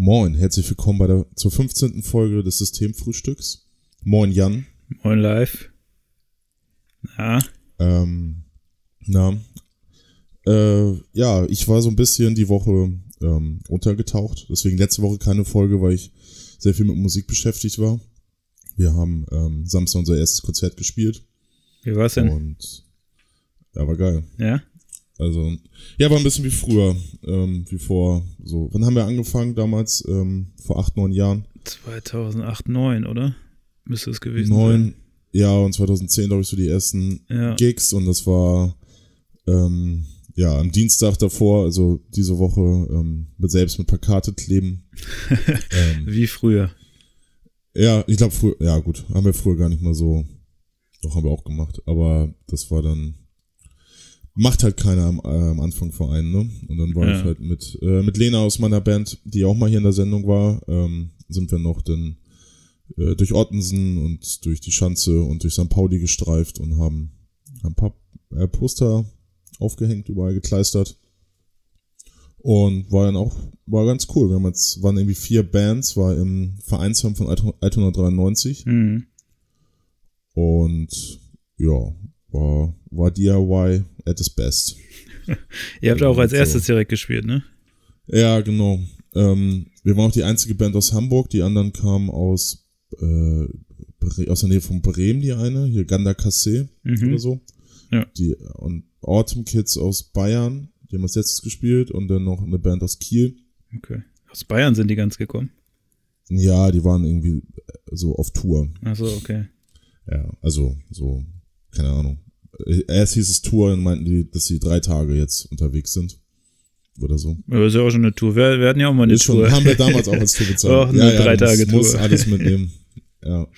Moin, herzlich willkommen bei der zur 15. Folge des Systemfrühstücks. Moin Jan. Moin live. Na? Ähm, na. Äh, ja, ich war so ein bisschen die Woche ähm, untergetaucht. Deswegen letzte Woche keine Folge, weil ich sehr viel mit Musik beschäftigt war. Wir haben ähm, Samstag unser erstes Konzert gespielt. Wie war's denn? Und ja, war geil. Ja? Also, ja, war ein bisschen wie früher, ähm, wie vor, so, wann haben wir angefangen damals, ähm, vor acht, neun Jahren? 2008, 9, oder? Müsste es gewesen neun, sein. Ja, und 2010, glaube ich, so die ersten ja. Gigs und das war, ähm, ja, am Dienstag davor, also diese Woche, ähm, mit selbst mit Plakate kleben. ähm, wie früher. Ja, ich glaube, früher, ja gut, haben wir früher gar nicht mal so, doch haben wir auch gemacht, aber das war dann, macht halt keiner am, äh, am Anfang vor einen, ne? Und dann war ja. ich halt mit, äh, mit Lena aus meiner Band, die auch mal hier in der Sendung war, ähm, sind wir noch dann äh, durch Ottensen und durch die Schanze und durch St. Pauli gestreift und haben, haben ein paar äh, Poster aufgehängt, überall gekleistert. Und war dann auch, war ganz cool. Wir haben jetzt, waren irgendwie vier Bands, war im Vereinsheim von 193. Mhm. Und ja, war, war DIY at its best. Ihr habt auch als erstes so. direkt gespielt, ne? Ja, genau. Ähm, wir waren auch die einzige Band aus Hamburg, die anderen kamen aus, äh, aus der Nähe von Bremen, die eine, hier Ganda Cassé mhm. oder so. Ja. Die, und Autumn Kids aus Bayern, die haben als letztes gespielt und dann noch eine Band aus Kiel. Okay. Aus Bayern sind die ganz gekommen? Ja, die waren irgendwie so auf Tour. Ach so, okay. Ja, also so keine Ahnung. Erst hieß es Tour und meinten die, dass sie drei Tage jetzt unterwegs sind. Oder so. Aber ist ja auch schon eine Tour. Wir, wir hatten ja auch mal eine ist Tour. Schon, haben wir damals auch als Tour bezahlt. auch eine ja, drei Tage Tour. Muss alles mitnehmen. Ja.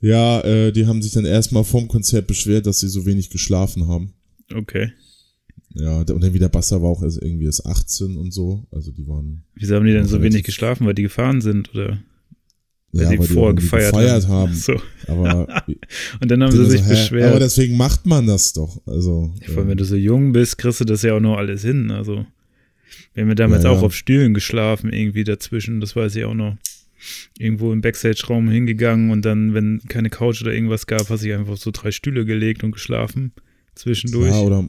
Ja, äh, die haben sich dann erstmal vorm Konzert beschwert, dass sie so wenig geschlafen haben. Okay. Ja, und dann wieder Basser war auch erst irgendwie erst 18 und so. Also die waren. Wieso haben die denn so wenig geschlafen, weil die gefahren sind, oder? Weil ja, die weil vorher die gefeiert, gefeiert, haben. haben. So. Aber und dann haben sie sich so, beschwert. Aber deswegen macht man das doch. Also, ja, vor allem, wenn du so jung bist, kriegst du das ja auch noch alles hin. Also, wir haben ja damals ja, auch auf Stühlen geschlafen, irgendwie dazwischen, das weiß ich auch noch. Irgendwo im Backstage-Raum hingegangen und dann, wenn keine Couch oder irgendwas gab, hast du einfach so drei Stühle gelegt und geschlafen zwischendurch. Ja, oder,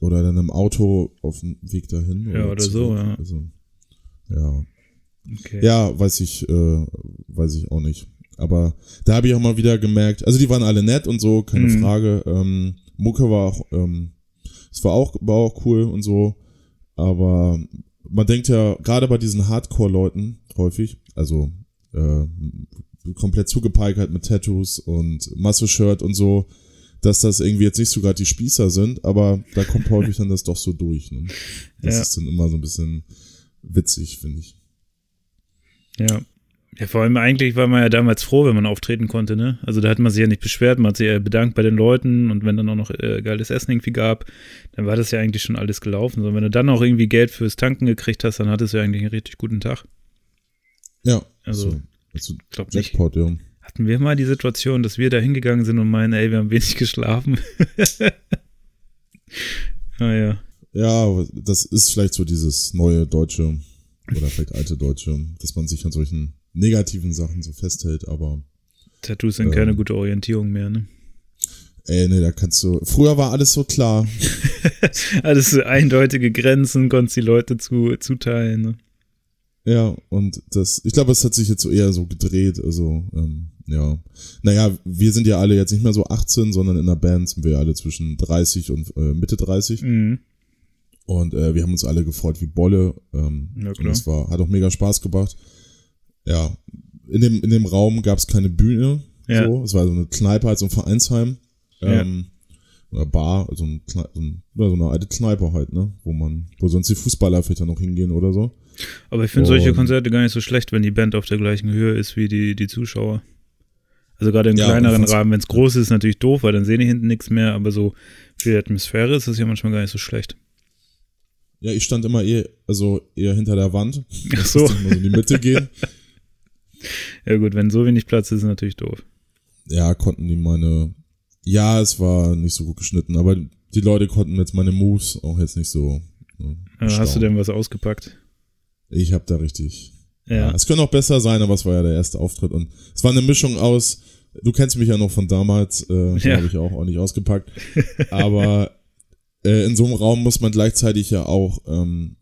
oder dann im Auto auf dem Weg dahin. Oder ja, oder zurück. so, ja. Also, ja, Okay. Ja, weiß ich, äh, weiß ich auch nicht. Aber da habe ich auch mal wieder gemerkt, also die waren alle nett und so, keine mhm. Frage. Ähm, Mucke war auch, ähm, es war auch, war auch cool und so. Aber man denkt ja, gerade bei diesen Hardcore-Leuten häufig, also äh, komplett zugepeigert mit Tattoos und Masse-Shirt und so, dass das irgendwie jetzt nicht so gerade die Spießer sind, aber da kommt häufig dann das doch so durch. Ne? Das ja. ist dann immer so ein bisschen witzig, finde ich. Ja. Ja, vor allem eigentlich war man ja damals froh, wenn man auftreten konnte, ne? Also da hat man sich ja nicht beschwert, man hat sich ja bedankt bei den Leuten und wenn dann auch noch äh, geiles Essen irgendwie gab, dann war das ja eigentlich schon alles gelaufen. So, wenn du dann auch irgendwie Geld fürs Tanken gekriegt hast, dann hattest du ja eigentlich einen richtig guten Tag. Ja. Also, so, also glaub Jackpot, nicht. Ja. Hatten wir mal die Situation, dass wir da hingegangen sind und meinen, ey, wir haben wenig geschlafen. naja. Ah, ja, das ist vielleicht so dieses neue deutsche oder vielleicht alte Deutsche, dass man sich an solchen negativen Sachen so festhält, aber. Tattoos sind ähm, keine gute Orientierung mehr, ne? Ey, ne, da kannst du. Früher war alles so klar. alles so eindeutige Grenzen, konntest die Leute zu, zuteilen, ne? Ja, und das, ich glaube, es hat sich jetzt so eher so gedreht, also, ähm, ja. Naja, wir sind ja alle jetzt nicht mehr so 18, sondern in der Band sind wir alle zwischen 30 und äh, Mitte 30. Mhm. Und äh, wir haben uns alle gefreut wie Bolle. Ähm, ja, und es war, hat auch mega Spaß gebracht. Ja, in dem, in dem Raum gab es keine Bühne. Ja. So. Es war so eine Kneipe, halt so ein Vereinsheim. Ähm, ja. Oder Bar, also ein, so, ein, so eine alte Kneipe halt, ne? Wo man, wo sonst die Fußballer vielleicht dann noch hingehen oder so. Aber ich finde solche Konzerte gar nicht so schlecht, wenn die Band auf der gleichen Höhe ist wie die, die Zuschauer. Also gerade im ja, kleineren Rahmen, wenn es groß ist, ist natürlich doof, weil dann sehen die hinten nichts mehr, aber so für die Atmosphäre ist das ja manchmal gar nicht so schlecht. Ja, ich stand immer eher, also eher hinter der Wand. Ach so. So in die Mitte gehen. ja gut, wenn so wenig Platz ist, ist natürlich doof. Ja, konnten die meine, ja, es war nicht so gut geschnitten, aber die Leute konnten jetzt meine Moves auch jetzt nicht so. Ne, hast du denn was ausgepackt? Ich hab da richtig. ja. Es könnte auch besser sein, aber es war ja der erste Auftritt und es war eine Mischung aus, du kennst mich ja noch von damals, äh, ja. habe ich auch ordentlich ausgepackt, aber äh, in so einem Raum muss man gleichzeitig ja auch, ähm,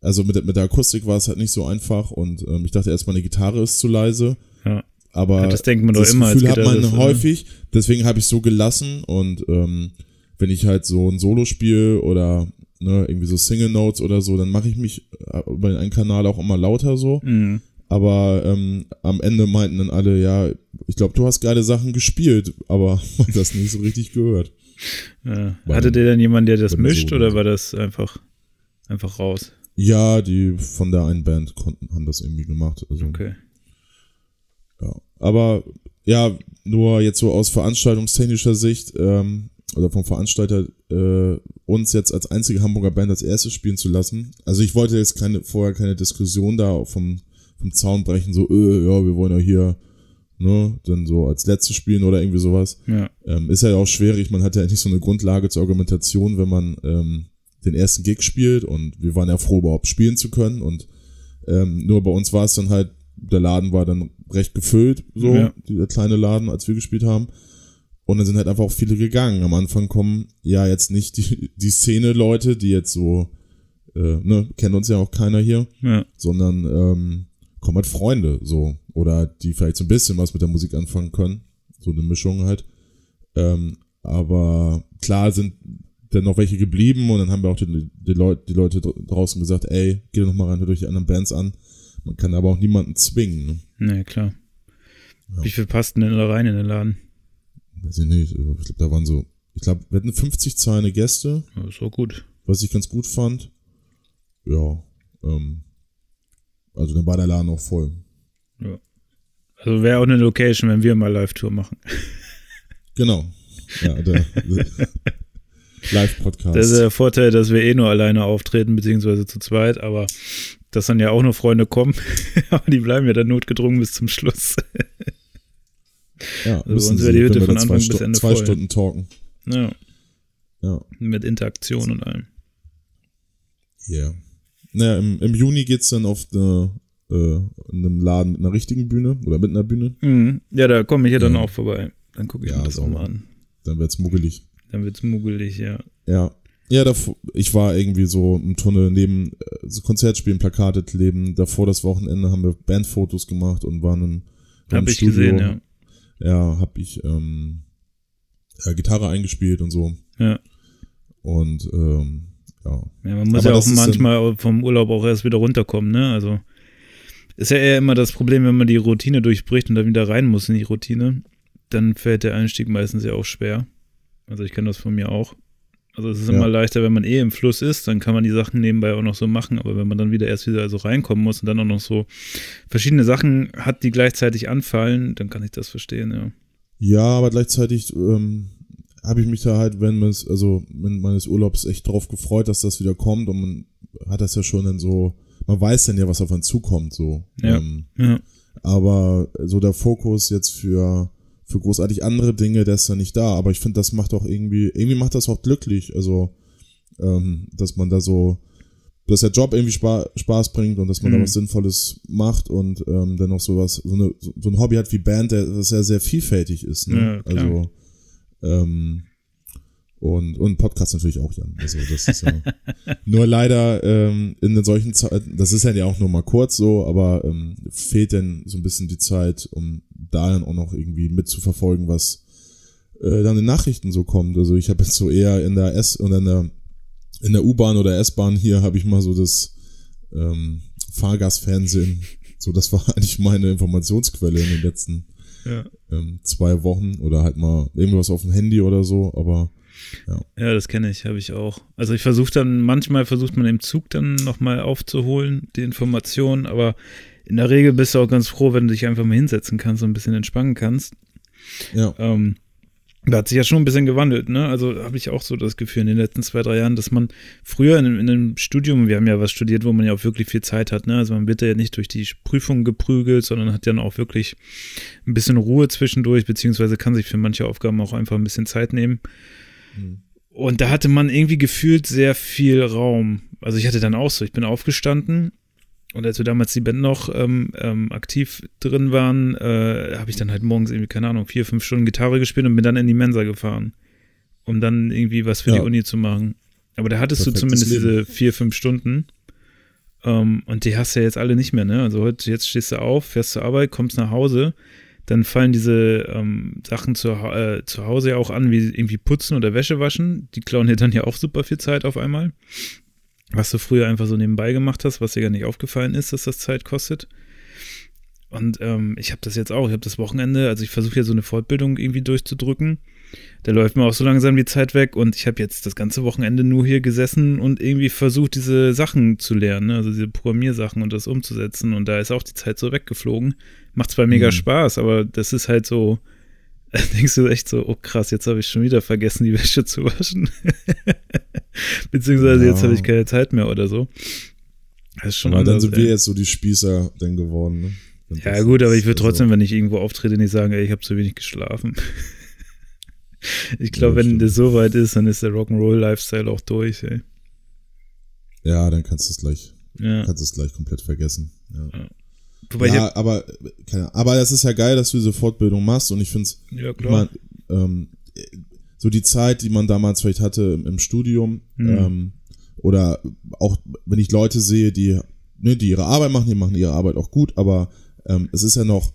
also mit, mit der Akustik war es halt nicht so einfach und ähm, ich dachte erst, meine Gitarre ist zu leise. Ja. Aber ja, das denkt man das doch immer. Gefühl hat man ist, häufig, deswegen habe ich so gelassen und ähm, wenn ich halt so ein Solo spiele oder ne, irgendwie so Single Notes oder so, dann mache ich mich äh, über einen Kanal auch immer lauter so. Mhm. Aber ähm, am Ende meinten dann alle, ja, ich glaube, du hast geile Sachen gespielt, aber man das nicht so richtig gehört. Ja. Hattet ihr denn jemanden, der das mischt, oder war das einfach, einfach raus? Ja, die von der einen Band konnten, haben das irgendwie gemacht. Also, okay. Ja. Aber ja, nur jetzt so aus veranstaltungstechnischer Sicht, ähm, oder vom Veranstalter, äh, uns jetzt als einzige Hamburger Band als erstes spielen zu lassen. Also ich wollte jetzt keine, vorher keine Diskussion da vom, vom Zaun brechen, so, äh, ja, wir wollen ja hier ne, dann so als letztes spielen oder irgendwie sowas. Ja. Ähm, ist ja auch schwierig, man hat ja nicht so eine Grundlage zur Argumentation, wenn man ähm, den ersten Gig spielt und wir waren ja froh, überhaupt spielen zu können und ähm, nur bei uns war es dann halt, der Laden war dann recht gefüllt, so, ja. der kleine Laden, als wir gespielt haben. Und dann sind halt einfach auch viele gegangen. Am Anfang kommen ja jetzt nicht die, die Szene-Leute, die jetzt so, äh, ne, kennt uns ja auch keiner hier, ja. sondern ähm, kommen halt Freunde, so. Oder die vielleicht so ein bisschen was mit der Musik anfangen können. So eine Mischung halt. Ähm, aber klar sind dann noch welche geblieben und dann haben wir auch die, die, Leute, die Leute draußen gesagt, ey, geh doch mal rein, hört euch die anderen Bands an. Man kann aber auch niemanden zwingen. Ne? Nee, klar. Ja. Wie viel passten denn da rein in den Laden? Weiß ich nicht. Ich glaube, da waren so, ich glaube, wir hatten 50 zahlende Gäste. Das war gut. Was ich ganz gut fand. Ja, ähm, also dann war der Laden auch voll. Ja. Also wäre auch eine Location, wenn wir mal Live-Tour machen. Genau. Ja, der, Live-Podcast. Das ist der Vorteil, dass wir eh nur alleine auftreten, beziehungsweise zu zweit, aber dass dann ja auch noch Freunde kommen, aber die bleiben ja dann notgedrungen bis zum Schluss. ja, also uns wäre die Hütte von Anfang bis Ende zwei voll. Stunden talken. Ja. Ja. Mit Interaktion und allem. Ja. Yeah. Naja, im, im Juni geht's dann auf eine, äh, in einem Laden mit einer richtigen Bühne oder mit einer Bühne. Mhm. Ja, da komme ich ja dann auch vorbei. Dann gucke ich ja, mir das auch mal an. Dann wird's muggelig. Dann wird's muggelig, ja. Ja. Ja, davor, ich war irgendwie so im Tunnel neben äh, so Konzertspielen, Plakate kleben. Davor das Wochenende haben wir Bandfotos gemacht und waren im, im hab Studio. ich gesehen, ja. Ja, hab ich ähm, ja, Gitarre eingespielt und so. Ja. Und ähm, ja. ja man muss Aber ja auch manchmal vom Urlaub auch erst wieder runterkommen, ne? Also ist ja eher immer das Problem, wenn man die Routine durchbricht und dann wieder rein muss in die Routine, dann fällt der Einstieg meistens ja auch schwer. Also ich kenne das von mir auch. Also es ist ja. immer leichter, wenn man eh im Fluss ist, dann kann man die Sachen nebenbei auch noch so machen, aber wenn man dann wieder erst wieder so reinkommen muss und dann auch noch so verschiedene Sachen hat, die gleichzeitig anfallen, dann kann ich das verstehen, ja. Ja, aber gleichzeitig ähm, habe ich mich da halt, wenn man es, also wenn meines Urlaubs echt drauf gefreut, dass das wieder kommt und man hat das ja schon dann so, man weiß dann ja, was auf einen zukommt, so. Ja. Ähm, ja. Aber so der Fokus jetzt für für großartig andere Dinge, der ist ja nicht da. Aber ich finde, das macht auch irgendwie, irgendwie macht das auch glücklich. Also, ähm, dass man da so, dass der Job irgendwie Spa Spaß bringt und dass man mhm. da was Sinnvolles macht und ähm, dann noch sowas, so, eine, so ein Hobby hat wie Band, der, das ja sehr vielfältig ist. Ne? Ja, also, ähm, und, und Podcast natürlich auch, Jan. Also das ist ja nur leider ähm, in solchen Zeiten, das ist ja auch nur mal kurz so, aber ähm, fehlt denn so ein bisschen die Zeit, um da dann auch noch irgendwie mitzuverfolgen, was äh, dann in Nachrichten so kommt. Also ich habe jetzt so eher in der S und in der in der U-Bahn oder S-Bahn hier habe ich mal so das ähm, Fahrgastfernsehen. So, das war eigentlich meine Informationsquelle in den letzten ja. ähm, zwei Wochen oder halt mal irgendwas auf dem Handy oder so, aber ja, ja das kenne ich, habe ich auch. Also ich versuche dann, manchmal versucht man im Zug dann nochmal aufzuholen, die Informationen, aber in der Regel bist du auch ganz froh, wenn du dich einfach mal hinsetzen kannst und ein bisschen entspannen kannst. Ja. Ähm, da hat sich ja schon ein bisschen gewandelt, ne? Also habe ich auch so das Gefühl in den letzten zwei, drei Jahren, dass man früher in, in einem Studium, wir haben ja was studiert, wo man ja auch wirklich viel Zeit hat, ne? Also man wird ja nicht durch die Prüfung geprügelt, sondern hat dann auch wirklich ein bisschen Ruhe zwischendurch, beziehungsweise kann sich für manche Aufgaben auch einfach ein bisschen Zeit nehmen. Mhm. Und da hatte man irgendwie gefühlt sehr viel Raum. Also ich hatte dann auch so, ich bin aufgestanden und als wir damals die Band noch ähm, ähm, aktiv drin waren, äh, habe ich dann halt morgens irgendwie, keine Ahnung, vier, fünf Stunden Gitarre gespielt und bin dann in die Mensa gefahren, um dann irgendwie was für ja. die Uni zu machen. Aber da hattest Perfektes du zumindest Leben. diese vier, fünf Stunden. Um, und die hast du ja jetzt alle nicht mehr, ne? Also heute, jetzt stehst du auf, fährst zur Arbeit, kommst nach Hause, dann fallen diese ähm, Sachen zu, äh, zu Hause ja auch an, wie irgendwie putzen oder Wäsche waschen. Die klauen dir dann ja auch super viel Zeit auf einmal. Was du früher einfach so nebenbei gemacht hast, was dir gar nicht aufgefallen ist, dass das Zeit kostet. Und ähm, ich habe das jetzt auch. Ich habe das Wochenende, also ich versuche ja so eine Fortbildung irgendwie durchzudrücken. Da läuft mir auch so langsam die Zeit weg und ich habe jetzt das ganze Wochenende nur hier gesessen und irgendwie versucht, diese Sachen zu lernen, ne? also diese Programmiersachen und das umzusetzen. Und da ist auch die Zeit so weggeflogen. Macht zwar mega mhm. Spaß, aber das ist halt so, denkst du echt so, oh krass, jetzt habe ich schon wieder vergessen, die Wäsche zu waschen. Beziehungsweise ja. jetzt habe ich keine Zeit mehr oder so. Das ist schon aber dann sind ey. wir jetzt so die Spießer dann geworden, ne? Ja, gut, aber ich würde trotzdem, so. wenn ich irgendwo auftrete, nicht sagen, ey, ich habe zu wenig geschlafen. Ich glaube, ja, wenn das so weit ist, dann ist der Rock'n'Roll-Lifestyle auch durch, ey. Ja, dann kannst du es gleich, ja. kannst es gleich komplett vergessen. Ja, ja. Wobei ja aber, keine, aber das ist ja geil, dass du diese Fortbildung machst und ich finde es, ja, klar. ähm, so die Zeit, die man damals vielleicht hatte im, im Studium, mhm. ähm, oder auch wenn ich Leute sehe, die, ne, die ihre Arbeit machen, die machen ihre Arbeit auch gut, aber ähm, es ist ja noch,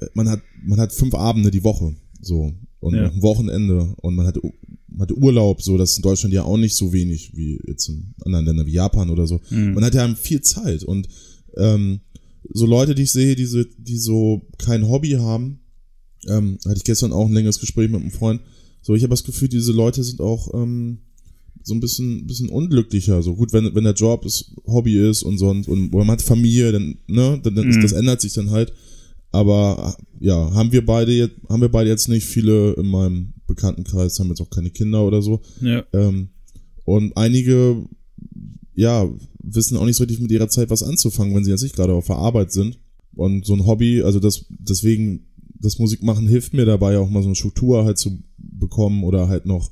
äh, man hat, man hat fünf Abende die Woche, so und ja. ein Wochenende und man hatte, man hatte Urlaub, so das ist in Deutschland ja auch nicht so wenig wie jetzt in anderen Ländern wie Japan oder so. Mhm. Man hat ja viel Zeit und ähm, so Leute, die ich sehe, die so, die so kein Hobby haben, ähm, hatte ich gestern auch ein längeres Gespräch mit einem Freund. So, ich habe das Gefühl, diese Leute sind auch ähm, so ein bisschen, bisschen unglücklicher. So gut, wenn, wenn der Job das Hobby ist und sonst und man hat Familie, dann, ne, dann, dann mhm. ist, das ändert sich dann halt. Aber ja, haben wir beide jetzt, haben wir beide jetzt nicht viele in meinem Bekanntenkreis, haben jetzt auch keine Kinder oder so. Ja. Ähm, und einige, ja, wissen auch nicht so richtig mit ihrer Zeit was anzufangen, wenn sie jetzt nicht gerade auf der Arbeit sind. Und so ein Hobby, also das, deswegen, das Musikmachen hilft mir dabei, auch mal so eine Struktur halt zu bekommen oder halt noch,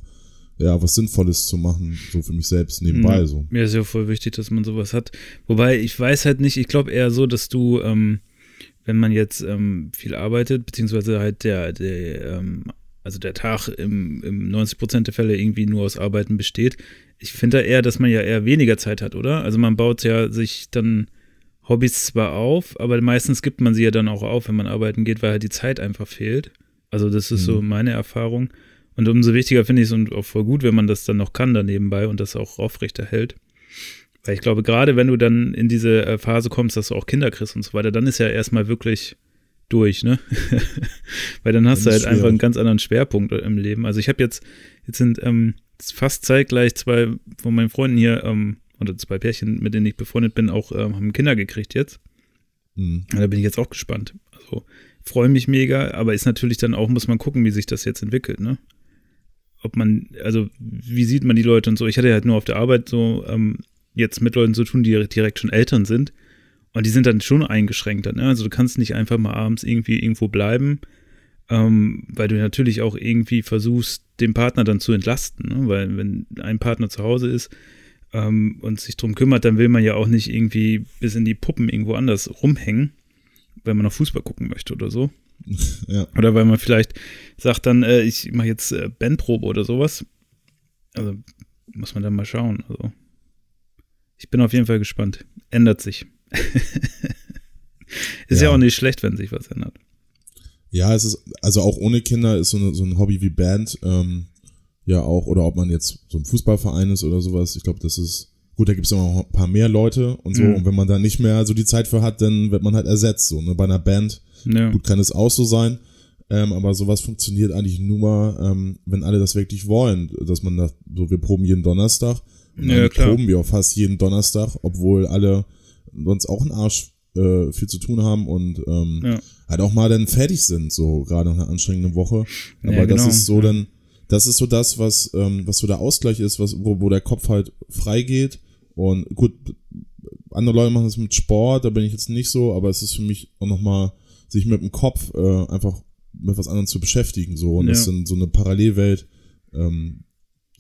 ja, was Sinnvolles zu machen, so für mich selbst nebenbei. Ja, so. Mir ist ja voll wichtig, dass man sowas hat. Wobei, ich weiß halt nicht, ich glaube eher so, dass du, ähm, wenn man jetzt ähm, viel arbeitet, beziehungsweise halt der, der ähm, also der Tag im, im 90 Prozent der Fälle irgendwie nur aus Arbeiten besteht. Ich finde da eher, dass man ja eher weniger Zeit hat, oder? Also man baut ja sich dann Hobbys zwar auf, aber meistens gibt man sie ja dann auch auf, wenn man arbeiten geht, weil halt die Zeit einfach fehlt. Also das ist mhm. so meine Erfahrung. Und umso wichtiger finde ich es und auch voll gut, wenn man das dann noch kann da nebenbei und das auch aufrechterhält. Weil ich glaube, gerade wenn du dann in diese äh, Phase kommst, dass du auch Kinder kriegst und so weiter, dann ist ja erstmal wirklich durch, ne? Weil dann hast du halt schwierig. einfach einen ganz anderen Schwerpunkt im Leben. Also ich habe jetzt, jetzt sind ähm, fast zeitgleich zwei von meinen Freunden hier, ähm, oder zwei Pärchen, mit denen ich befreundet bin, auch ähm, haben Kinder gekriegt jetzt. Mhm. Da bin ich jetzt auch gespannt. Also freue mich mega, aber ist natürlich dann auch, muss man gucken, wie sich das jetzt entwickelt, ne? Ob man, also wie sieht man die Leute und so. Ich hatte halt nur auf der Arbeit so ähm, jetzt mit Leuten zu tun, die direkt schon Eltern sind. Und die sind dann schon eingeschränkter. Ne? Also du kannst nicht einfach mal abends irgendwie irgendwo bleiben, ähm, weil du natürlich auch irgendwie versuchst, den Partner dann zu entlasten. Ne? Weil wenn ein Partner zu Hause ist ähm, und sich drum kümmert, dann will man ja auch nicht irgendwie bis in die Puppen irgendwo anders rumhängen, wenn man noch Fußball gucken möchte oder so. Ja. Oder weil man vielleicht sagt dann, äh, ich mache jetzt äh, Bandprobe oder sowas. Also muss man dann mal schauen. Also ich bin auf jeden Fall gespannt. Ändert sich. ist ja. ja. auch nicht schlecht, wenn sich was ändert. Ja, es ist, also auch ohne Kinder ist so, eine, so ein Hobby wie Band, ähm, ja auch, oder ob man jetzt so ein Fußballverein ist oder sowas, ich glaube, das ist, gut, da gibt es immer noch ein paar mehr Leute und so, mhm. und wenn man da nicht mehr so die Zeit für hat, dann wird man halt ersetzt, so, ne, bei einer Band, ja. gut, kann es auch so sein, ähm, aber sowas funktioniert eigentlich nur, ähm, wenn alle das wirklich wollen, dass man da, so, wir proben jeden Donnerstag, ja, klar. proben wir auch fast jeden Donnerstag, obwohl alle sonst auch einen Arsch äh, viel zu tun haben und ähm, ja. halt auch mal dann fertig sind, so gerade nach einer anstrengenden Woche. Aber ja, genau. das ist so dann, das ist so das, was, ähm, was so der Ausgleich ist, was, wo, wo der Kopf halt frei geht. Und gut, andere Leute machen das mit Sport, da bin ich jetzt nicht so, aber es ist für mich auch nochmal, sich mit dem Kopf äh, einfach mit was anderem zu beschäftigen. So. Und das ist so eine Parallelwelt, ähm,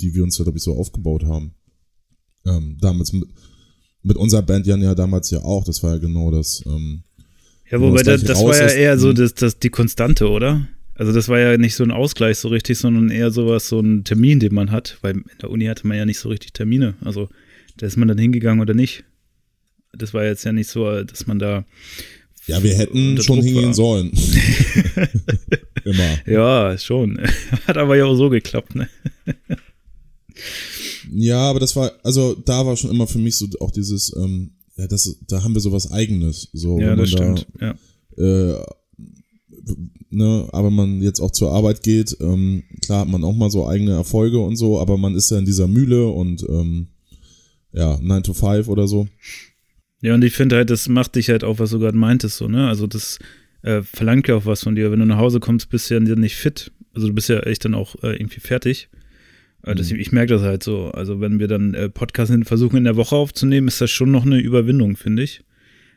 die wir uns glaube ich, so aufgebaut haben. Ähm, damals mit, mit unserer Band Jan ja damals ja auch, das war ja genau das. Ähm, ja, wobei das, das war ja eher so das, das, die Konstante, oder? Also das war ja nicht so ein Ausgleich so richtig, sondern eher sowas, so ein Termin, den man hat, weil in der Uni hatte man ja nicht so richtig Termine. Also da ist man dann hingegangen oder nicht. Das war jetzt ja nicht so, dass man da. Ja, wir hätten schon Druck hingehen war. sollen. Immer. Ja, schon. Hat aber ja auch so geklappt, ne? Ja, aber das war, also da war schon immer für mich so auch dieses, ähm, ja, das, da haben wir sowas Eigenes. So, ja, das stimmt. Da, ja. Äh, ne, aber man jetzt auch zur Arbeit geht, ähm, klar hat man auch mal so eigene Erfolge und so, aber man ist ja in dieser Mühle und ähm, ja, 9 to 5 oder so. Ja, und ich finde halt, das macht dich halt auch, was du gerade meintest, so, ne? Also das äh, verlangt ja auch was von dir. Wenn du nach Hause kommst, bist du ja nicht fit. Also du bist ja echt dann auch äh, irgendwie fertig. Äh, mhm. Deswegen, ich merke das halt so. Also wenn wir dann äh, Podcasts versuchen in der Woche aufzunehmen, ist das schon noch eine Überwindung, finde ich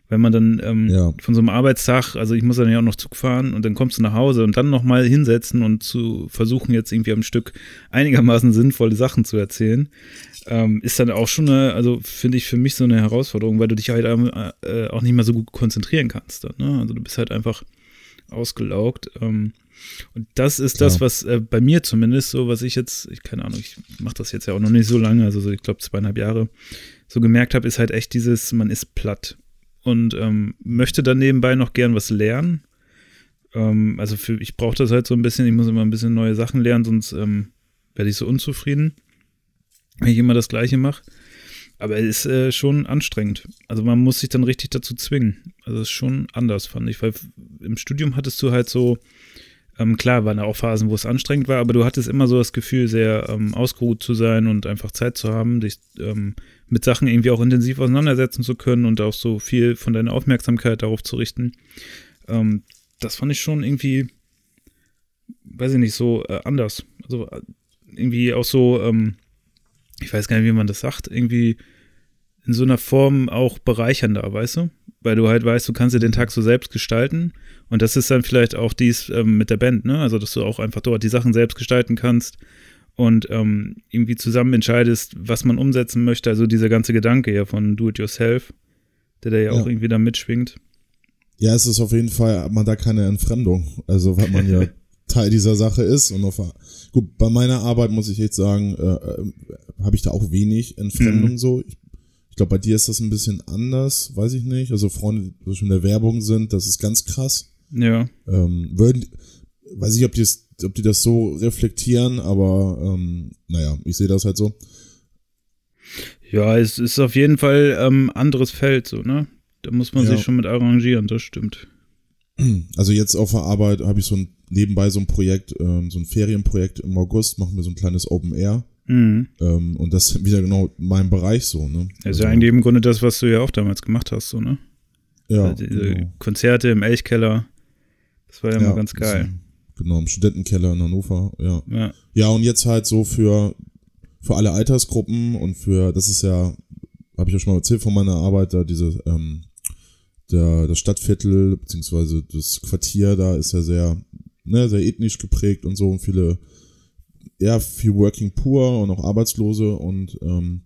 wenn man dann ähm, ja. von so einem Arbeitstag, also ich muss dann ja auch noch Zug fahren und dann kommst du nach Hause und dann nochmal hinsetzen und zu versuchen, jetzt irgendwie am Stück einigermaßen sinnvolle Sachen zu erzählen, ähm, ist dann auch schon eine, also finde ich für mich so eine Herausforderung, weil du dich halt äh, auch nicht mehr so gut konzentrieren kannst. Dann, ne? Also du bist halt einfach ausgelaugt. Ähm, und das ist das, ja. was äh, bei mir zumindest so, was ich jetzt, ich keine Ahnung, ich mache das jetzt ja auch noch nicht so lange, also so, ich glaube zweieinhalb Jahre, so gemerkt habe, ist halt echt dieses, man ist platt und ähm, möchte dann nebenbei noch gern was lernen. Ähm, also für, ich brauche das halt so ein bisschen, ich muss immer ein bisschen neue Sachen lernen, sonst ähm, werde ich so unzufrieden, wenn ich immer das Gleiche mache. Aber es ist äh, schon anstrengend. Also man muss sich dann richtig dazu zwingen. Also es ist schon anders, fand ich, weil im Studium hattest du halt so, ähm, klar, waren da auch Phasen, wo es anstrengend war, aber du hattest immer so das Gefühl, sehr ähm, ausgeruht zu sein und einfach Zeit zu haben, dich ähm, mit Sachen irgendwie auch intensiv auseinandersetzen zu können und auch so viel von deiner Aufmerksamkeit darauf zu richten. Ähm, das fand ich schon irgendwie, weiß ich nicht, so äh, anders. Also äh, irgendwie auch so, ähm, ich weiß gar nicht, wie man das sagt, irgendwie in so einer Form auch bereichernder, weißt du? Weil du halt weißt, du kannst dir den Tag so selbst gestalten. Und das ist dann vielleicht auch dies ähm, mit der Band, ne? Also, dass du auch einfach dort die Sachen selbst gestalten kannst und ähm, irgendwie zusammen entscheidest, was man umsetzen möchte. Also dieser ganze Gedanke ja von Do It Yourself, der da ja, ja. auch irgendwie da mitschwingt. Ja, es ist auf jeden Fall, hat man da keine Entfremdung. Also, weil man ja Teil dieser Sache ist. Und auf, gut, bei meiner Arbeit muss ich echt sagen, äh, äh, habe ich da auch wenig Entfremdung mhm. so. Ich glaube, bei dir ist das ein bisschen anders, weiß ich nicht. Also Freunde, die schon in der Werbung sind, das ist ganz krass. Ja. Ähm, würden, weiß ich, ob die, ob die das so reflektieren, aber ähm, naja, ich sehe das halt so. Ja, es ist auf jeden Fall ähm, anderes Feld, so, ne? Da muss man ja. sich schon mit arrangieren, das stimmt. Also jetzt auf der Arbeit habe ich so ein nebenbei so ein Projekt, ähm, so ein Ferienprojekt im August, machen wir so ein kleines Open Air. Mhm. Ähm, und das ist wieder genau mein Bereich so, ne? Ja also eigentlich im Grunde das, was du ja auch damals gemacht hast, so, ne? Ja. Also genau. Konzerte im Elchkeller. Das war ja, ja immer ganz geil. Genau, im Studentenkeller in Hannover, ja. Ja, ja und jetzt halt so für, für alle Altersgruppen und für, das ist ja, habe ich ja schon mal erzählt von meiner Arbeit, da diese, ähm, der, das Stadtviertel, beziehungsweise das Quartier da ist ja sehr, ne, sehr ethnisch geprägt und so und viele, ja, viel Working Poor und auch Arbeitslose und ähm,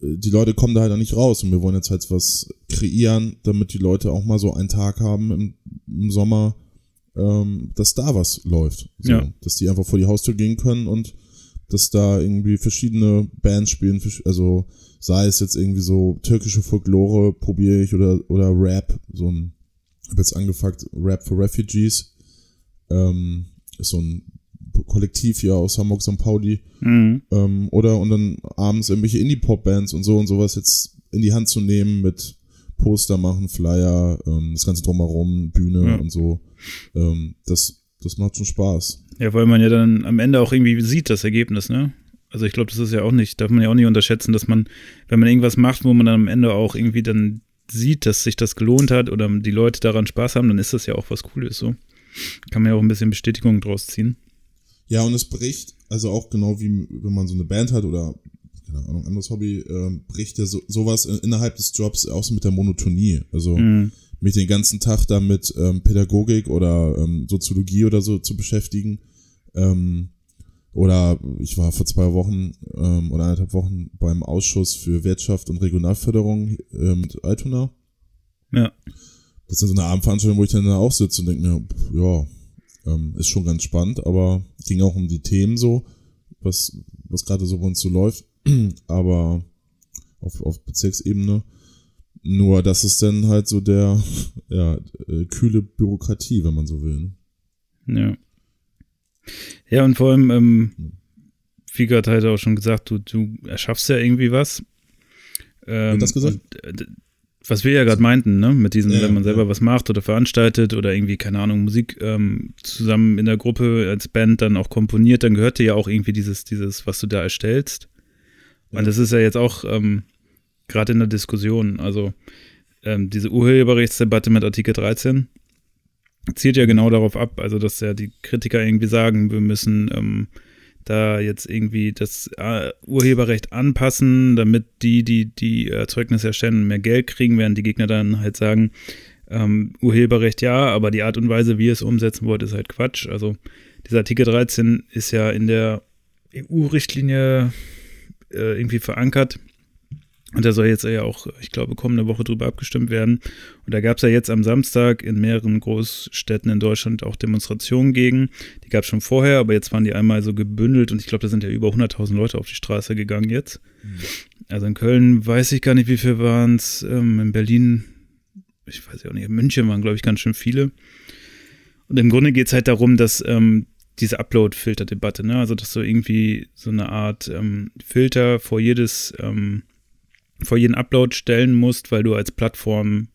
die Leute kommen da halt auch nicht raus und wir wollen jetzt halt was kreieren, damit die Leute auch mal so einen Tag haben im, im Sommer, ähm, dass da was läuft. So, ja. Dass die einfach vor die Haustür gehen können und dass da irgendwie verschiedene Bands spielen, also sei es jetzt irgendwie so türkische Folklore probiere ich oder, oder Rap, so ein, ich habe jetzt angefangen, Rap for Refugees, ähm, ist so ein Kollektiv hier aus Hamburg, St. Pauli, mhm. ähm, oder und dann abends irgendwelche Indie-Pop-Bands und so und sowas jetzt in die Hand zu nehmen mit Poster machen, Flyer, ähm, das Ganze drumherum, Bühne ja. und so. Ähm, das, das macht schon Spaß. Ja, weil man ja dann am Ende auch irgendwie sieht, das Ergebnis, ne? Also ich glaube, das ist ja auch nicht, darf man ja auch nicht unterschätzen, dass man, wenn man irgendwas macht, wo man dann am Ende auch irgendwie dann sieht, dass sich das gelohnt hat oder die Leute daran Spaß haben, dann ist das ja auch was Cooles so. Kann man ja auch ein bisschen Bestätigung draus ziehen. Ja, und es bricht, also auch genau wie wenn man so eine Band hat oder keine Ahnung, anderes Hobby, ähm, bricht ja so, sowas innerhalb des Jobs auch so mit der Monotonie. Also mhm. mich den ganzen Tag da mit ähm, Pädagogik oder ähm, Soziologie oder so zu beschäftigen, ähm, Oder ich war vor zwei Wochen ähm, oder eineinhalb Wochen beim Ausschuss für Wirtschaft und Regionalförderung äh, mit Altona. Ja. Das sind so eine Abendveranstaltung, wo ich dann da auch sitze und denke mir, ja, ähm, ist schon ganz spannend, aber ging auch um die Themen so, was, was gerade so bei uns so läuft. aber auf, auf Bezirksebene. Nur das ist dann halt so der, ja, äh, kühle Bürokratie, wenn man so will. Ne? Ja. Ja, und vor allem, ähm, Fiegert hat auch schon gesagt, du, du erschaffst ja irgendwie was. Ähm, Hat das gesagt? Und, äh, was wir ja gerade meinten, ne, mit diesem, ja, wenn man selber ja. was macht oder veranstaltet oder irgendwie, keine Ahnung, Musik ähm, zusammen in der Gruppe als Band dann auch komponiert, dann gehört dir ja auch irgendwie dieses, dieses, was du da erstellst. Ja. Und das ist ja jetzt auch ähm, gerade in der Diskussion, also ähm, diese Urheberrechtsdebatte mit Artikel 13 zielt ja genau darauf ab, also dass ja die Kritiker irgendwie sagen, wir müssen ähm, da jetzt irgendwie das äh, Urheberrecht anpassen, damit die, die die Erzeugnisse erstellen, mehr Geld kriegen, während die Gegner dann halt sagen, ähm, Urheberrecht ja, aber die Art und Weise, wie ihr es umsetzen wollt, ist halt Quatsch. Also dieser Artikel 13 ist ja in der EU-Richtlinie äh, irgendwie verankert. Und da soll jetzt ja auch, ich glaube, kommende Woche drüber abgestimmt werden. Und da gab es ja jetzt am Samstag in mehreren Großstädten in Deutschland auch Demonstrationen gegen. Die gab es schon vorher, aber jetzt waren die einmal so gebündelt und ich glaube, da sind ja über 100.000 Leute auf die Straße gegangen jetzt. Mhm. Also in Köln weiß ich gar nicht, wie viel waren es. Ähm, in Berlin, ich weiß ja auch nicht, in München waren, glaube ich, ganz schön viele. Und im Grunde geht es halt darum, dass ähm, diese Upload-Filter-Debatte, ne? also dass du irgendwie so eine Art ähm, Filter vor jedes ähm, vor jeden Upload stellen musst, weil du als Plattform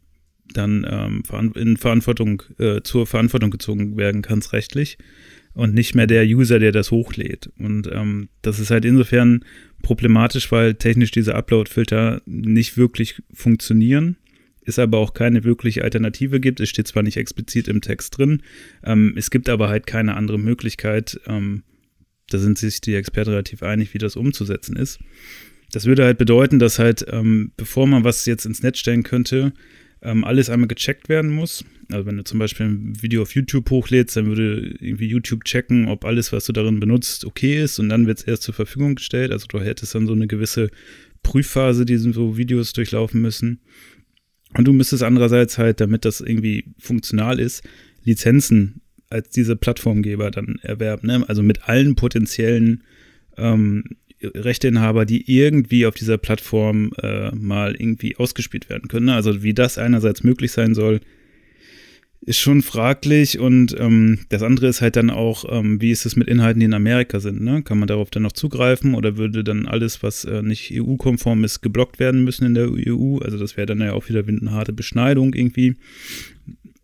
dann ähm, in Verantwortung, äh, zur Verantwortung gezogen werden kannst rechtlich und nicht mehr der User, der das hochlädt. Und ähm, das ist halt insofern problematisch, weil technisch diese Upload-Filter nicht wirklich funktionieren, es aber auch keine wirkliche Alternative gibt. Es steht zwar nicht explizit im Text drin, ähm, es gibt aber halt keine andere Möglichkeit. Ähm, da sind sich die Experten relativ einig, wie das umzusetzen ist. Das würde halt bedeuten, dass halt, ähm, bevor man was jetzt ins Netz stellen könnte, ähm, alles einmal gecheckt werden muss. Also wenn du zum Beispiel ein Video auf YouTube hochlädst, dann würde irgendwie YouTube checken, ob alles, was du darin benutzt, okay ist und dann wird es erst zur Verfügung gestellt. Also du hättest dann so eine gewisse Prüfphase, die so Videos durchlaufen müssen. Und du müsstest andererseits halt, damit das irgendwie funktional ist, Lizenzen als diese Plattformgeber dann erwerben. Ne? Also mit allen potenziellen ähm, Rechteinhaber, die irgendwie auf dieser Plattform äh, mal irgendwie ausgespielt werden können. Ne? Also wie das einerseits möglich sein soll, ist schon fraglich und ähm, das andere ist halt dann auch, ähm, wie ist es mit Inhalten, die in Amerika sind, ne? Kann man darauf dann noch zugreifen oder würde dann alles, was äh, nicht EU-konform ist, geblockt werden müssen in der EU? Also das wäre dann ja auch wieder eine harte Beschneidung irgendwie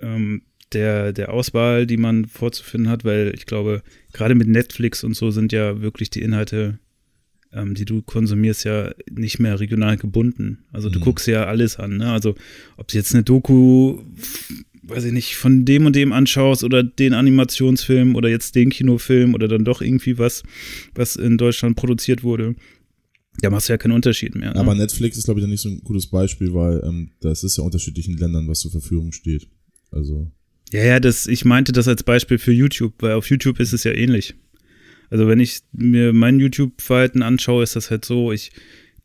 ähm, der, der Auswahl, die man vorzufinden hat, weil ich glaube, gerade mit Netflix und so sind ja wirklich die Inhalte ähm, die du konsumierst, ja nicht mehr regional gebunden. Also du mhm. guckst ja alles an. Ne? Also ob du jetzt eine Doku, weiß ich nicht, von dem und dem anschaust oder den Animationsfilm oder jetzt den Kinofilm oder dann doch irgendwie was, was in Deutschland produziert wurde. Da machst du ja keinen Unterschied mehr. Ne? Aber Netflix ist, glaube ich, nicht so ein gutes Beispiel, weil ähm, das ist ja unterschiedlichen Ländern, was zur Verfügung steht. Also. Ja, ja, das, ich meinte das als Beispiel für YouTube, weil auf YouTube ist es ja ähnlich. Also wenn ich mir mein YouTube-Verhalten anschaue, ist das halt so, ich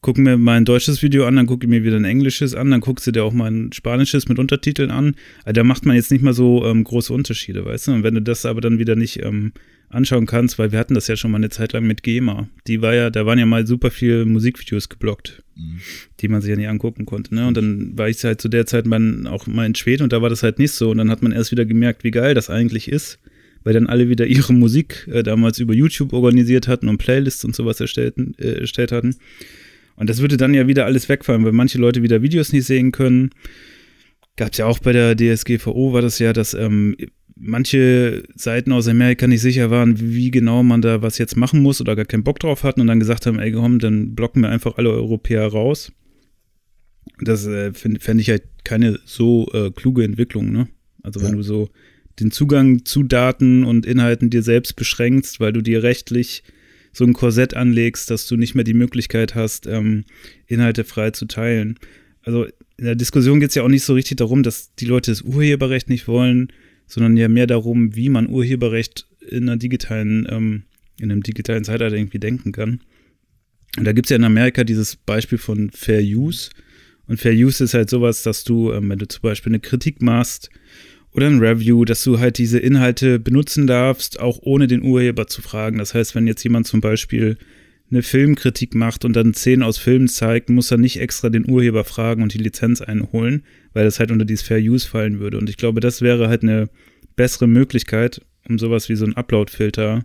gucke mir mein deutsches Video an, dann gucke ich mir wieder ein englisches an, dann guckst du dir auch mal ein spanisches mit Untertiteln an. Also da macht man jetzt nicht mal so ähm, große Unterschiede, weißt du? Und wenn du das aber dann wieder nicht ähm, anschauen kannst, weil wir hatten das ja schon mal eine Zeit lang mit GEMA. Die war ja, da waren ja mal super viele Musikvideos geblockt, mhm. die man sich ja nicht angucken konnte. Ne? Und dann war ich halt zu der Zeit mal auch mal in Schweden und da war das halt nicht so. Und dann hat man erst wieder gemerkt, wie geil das eigentlich ist weil dann alle wieder ihre Musik äh, damals über YouTube organisiert hatten und Playlists und sowas erstellten, äh, erstellt hatten. Und das würde dann ja wieder alles wegfallen, weil manche Leute wieder Videos nicht sehen können. Gab es ja auch bei der DSGVO, war das ja, dass ähm, manche Seiten aus Amerika nicht sicher waren, wie genau man da was jetzt machen muss oder gar keinen Bock drauf hatten und dann gesagt haben, ey komm, dann blocken wir einfach alle Europäer raus. Das äh, fände ich halt keine so äh, kluge Entwicklung, ne? Also ja. wenn du so den Zugang zu Daten und Inhalten dir selbst beschränkst, weil du dir rechtlich so ein Korsett anlegst, dass du nicht mehr die Möglichkeit hast, ähm, Inhalte frei zu teilen. Also in der Diskussion geht es ja auch nicht so richtig darum, dass die Leute das Urheberrecht nicht wollen, sondern ja mehr darum, wie man Urheberrecht in einer digitalen ähm, in einem digitalen Zeitalter irgendwie denken kann. Und da gibt es ja in Amerika dieses Beispiel von Fair Use. Und Fair Use ist halt sowas, dass du, ähm, wenn du zum Beispiel eine Kritik machst oder ein Review, dass du halt diese Inhalte benutzen darfst, auch ohne den Urheber zu fragen. Das heißt, wenn jetzt jemand zum Beispiel eine Filmkritik macht und dann Szenen aus Filmen zeigt, muss er nicht extra den Urheber fragen und die Lizenz einholen, weil das halt unter dieses Fair Use fallen würde. Und ich glaube, das wäre halt eine bessere Möglichkeit, um sowas wie so ein Upload-Filter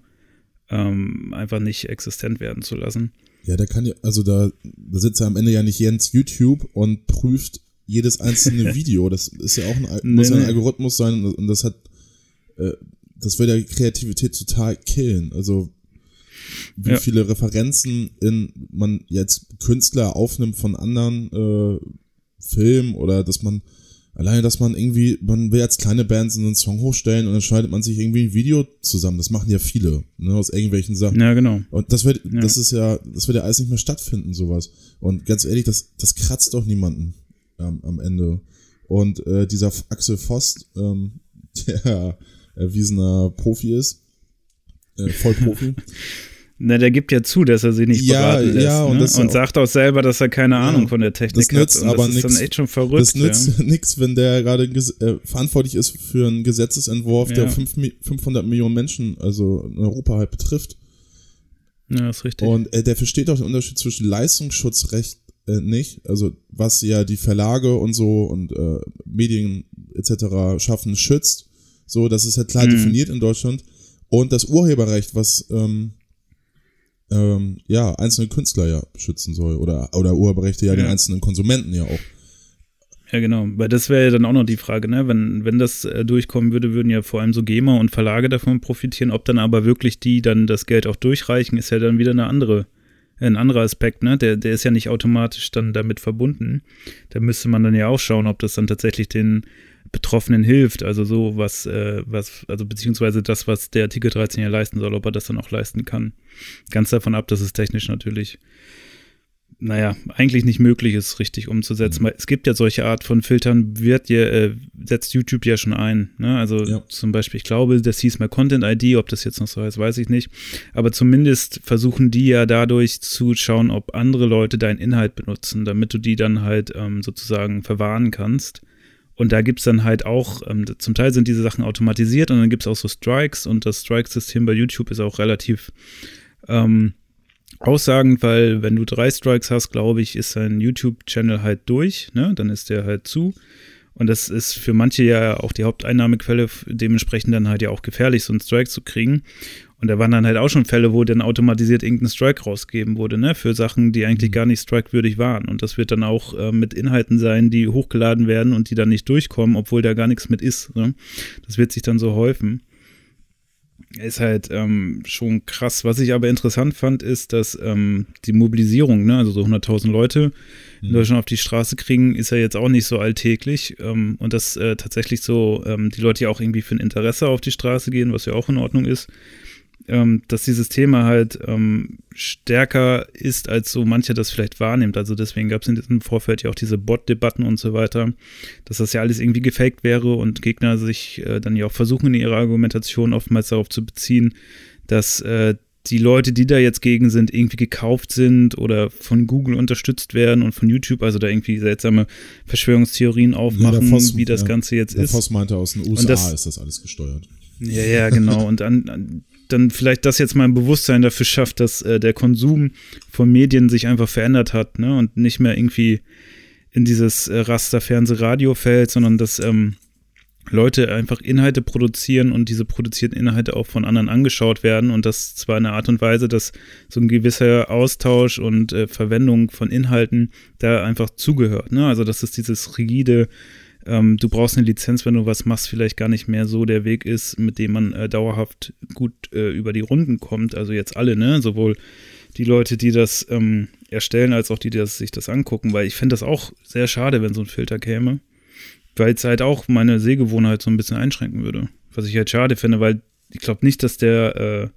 ähm, einfach nicht existent werden zu lassen. Ja, da kann ja, also da, da sitzt ja am Ende ja nicht Jens YouTube und prüft jedes einzelne Video. Das ist ja auch ein, nee, muss ja ein Algorithmus sein und das hat, äh, das würde ja Kreativität total killen. Also wie ja. viele Referenzen in man jetzt Künstler aufnimmt von anderen äh, Filmen oder dass man alleine, dass man irgendwie, man will als kleine Band so einen Song hochstellen und dann schneidet man sich irgendwie ein Video zusammen. Das machen ja viele, ne, aus irgendwelchen Sachen. Ja, genau. Und das wird, ja. das ist ja, das wird ja alles nicht mehr stattfinden, sowas. Und ganz ehrlich, das, das kratzt doch niemanden ähm, am Ende. Und äh, dieser Axel Voss, ähm, der erwiesener Profi ist, äh, Vollprofi, Na, der gibt ja zu, dass er sie nicht ja, beraten lässt. Ja, und, ne? und sagt auch selber, dass er keine ja, Ahnung von der Technik das nützt, hat. Und aber das ist nix, dann echt schon verrückt. Das nützt ja. nichts, wenn der gerade äh, verantwortlich ist für einen Gesetzesentwurf, der fünf, 500 Millionen Menschen, also in Europa halt betrifft. Ja, ist richtig. Und äh, der versteht auch den Unterschied zwischen Leistungsschutzrecht äh, nicht, also was ja die Verlage und so und äh, Medien etc. schaffen, schützt. So, das ist halt klar mhm. definiert in Deutschland. Und das Urheberrecht, was ähm, ähm, ja, einzelne Künstler ja schützen soll oder, oder Urheberrechte ja, ja. den einzelnen Konsumenten ja auch. Ja, genau. Weil das wäre ja dann auch noch die Frage, ne? Wenn, wenn das äh, durchkommen würde, würden ja vor allem so GEMA und Verlage davon profitieren. Ob dann aber wirklich die dann das Geld auch durchreichen, ist ja dann wieder eine andere, ein anderer Aspekt, ne? Der, der ist ja nicht automatisch dann damit verbunden. Da müsste man dann ja auch schauen, ob das dann tatsächlich den Betroffenen hilft. Also so was, äh, was, also beziehungsweise das, was der Artikel 13 ja leisten soll, ob er das dann auch leisten kann. Ganz davon ab, dass es technisch natürlich, naja, eigentlich nicht möglich ist, richtig umzusetzen. Mhm. Es gibt ja solche Art von Filtern, wird ja, äh, setzt YouTube ja schon ein. Ne? Also ja. zum Beispiel, ich glaube, das hieß mal Content ID, ob das jetzt noch so heißt, weiß ich nicht. Aber zumindest versuchen die ja dadurch zu schauen, ob andere Leute deinen Inhalt benutzen, damit du die dann halt ähm, sozusagen verwahren kannst. Und da gibt es dann halt auch, ähm, zum Teil sind diese Sachen automatisiert und dann gibt es auch so Strikes und das Strike-System bei YouTube ist auch relativ ähm, aussagend, weil wenn du drei Strikes hast, glaube ich, ist dein YouTube-Channel halt durch, ne? Dann ist der halt zu. Und das ist für manche ja auch die Haupteinnahmequelle, dementsprechend dann halt ja auch gefährlich, so einen Strike zu kriegen. Und da waren dann halt auch schon Fälle, wo dann automatisiert irgendein Strike rausgegeben wurde, ne, für Sachen, die eigentlich mhm. gar nicht strikewürdig waren. Und das wird dann auch äh, mit Inhalten sein, die hochgeladen werden und die dann nicht durchkommen, obwohl da gar nichts mit ist. Ne? Das wird sich dann so häufen. Ist halt ähm, schon krass. Was ich aber interessant fand, ist, dass ähm, die Mobilisierung, ne, also so 100.000 Leute in mhm. Deutschland auf die Straße kriegen, ist ja jetzt auch nicht so alltäglich. Ähm, und dass äh, tatsächlich so ähm, die Leute ja auch irgendwie für ein Interesse auf die Straße gehen, was ja auch in Ordnung ist ähm, dass dieses Thema halt ähm, stärker ist, als so mancher das vielleicht wahrnimmt. Also deswegen gab es in diesem Vorfeld ja auch diese Bot-Debatten und so weiter, dass das ja alles irgendwie gefaked wäre und Gegner sich äh, dann ja auch versuchen, in ihrer Argumentation oftmals darauf zu beziehen, dass äh, die Leute, die da jetzt gegen sind, irgendwie gekauft sind oder von Google unterstützt werden und von YouTube, also da irgendwie seltsame Verschwörungstheorien aufmachen, ja, Voss, wie das ja, Ganze jetzt der ist. Der Voss meinte, aus den USA das, ist das alles gesteuert. Ja, ja, genau. Und an, dann vielleicht das jetzt mal ein Bewusstsein dafür schafft, dass äh, der Konsum von Medien sich einfach verändert hat, ne? Und nicht mehr irgendwie in dieses äh, Raster Fernseh-Radio fällt, sondern dass ähm, Leute einfach Inhalte produzieren und diese produzierten Inhalte auch von anderen angeschaut werden und das zwar in einer Art und Weise, dass so ein gewisser Austausch und äh, Verwendung von Inhalten da einfach zugehört. Ne? Also dass es dieses rigide ähm, du brauchst eine Lizenz, wenn du was machst, vielleicht gar nicht mehr so der Weg ist, mit dem man äh, dauerhaft gut äh, über die Runden kommt. Also jetzt alle, ne? Sowohl die Leute, die das ähm, erstellen, als auch die, die das, sich das angucken, weil ich fände das auch sehr schade, wenn so ein Filter käme. Weil es halt auch meine Sehgewohnheit so ein bisschen einschränken würde. Was ich halt schade finde, weil ich glaube nicht, dass der, äh,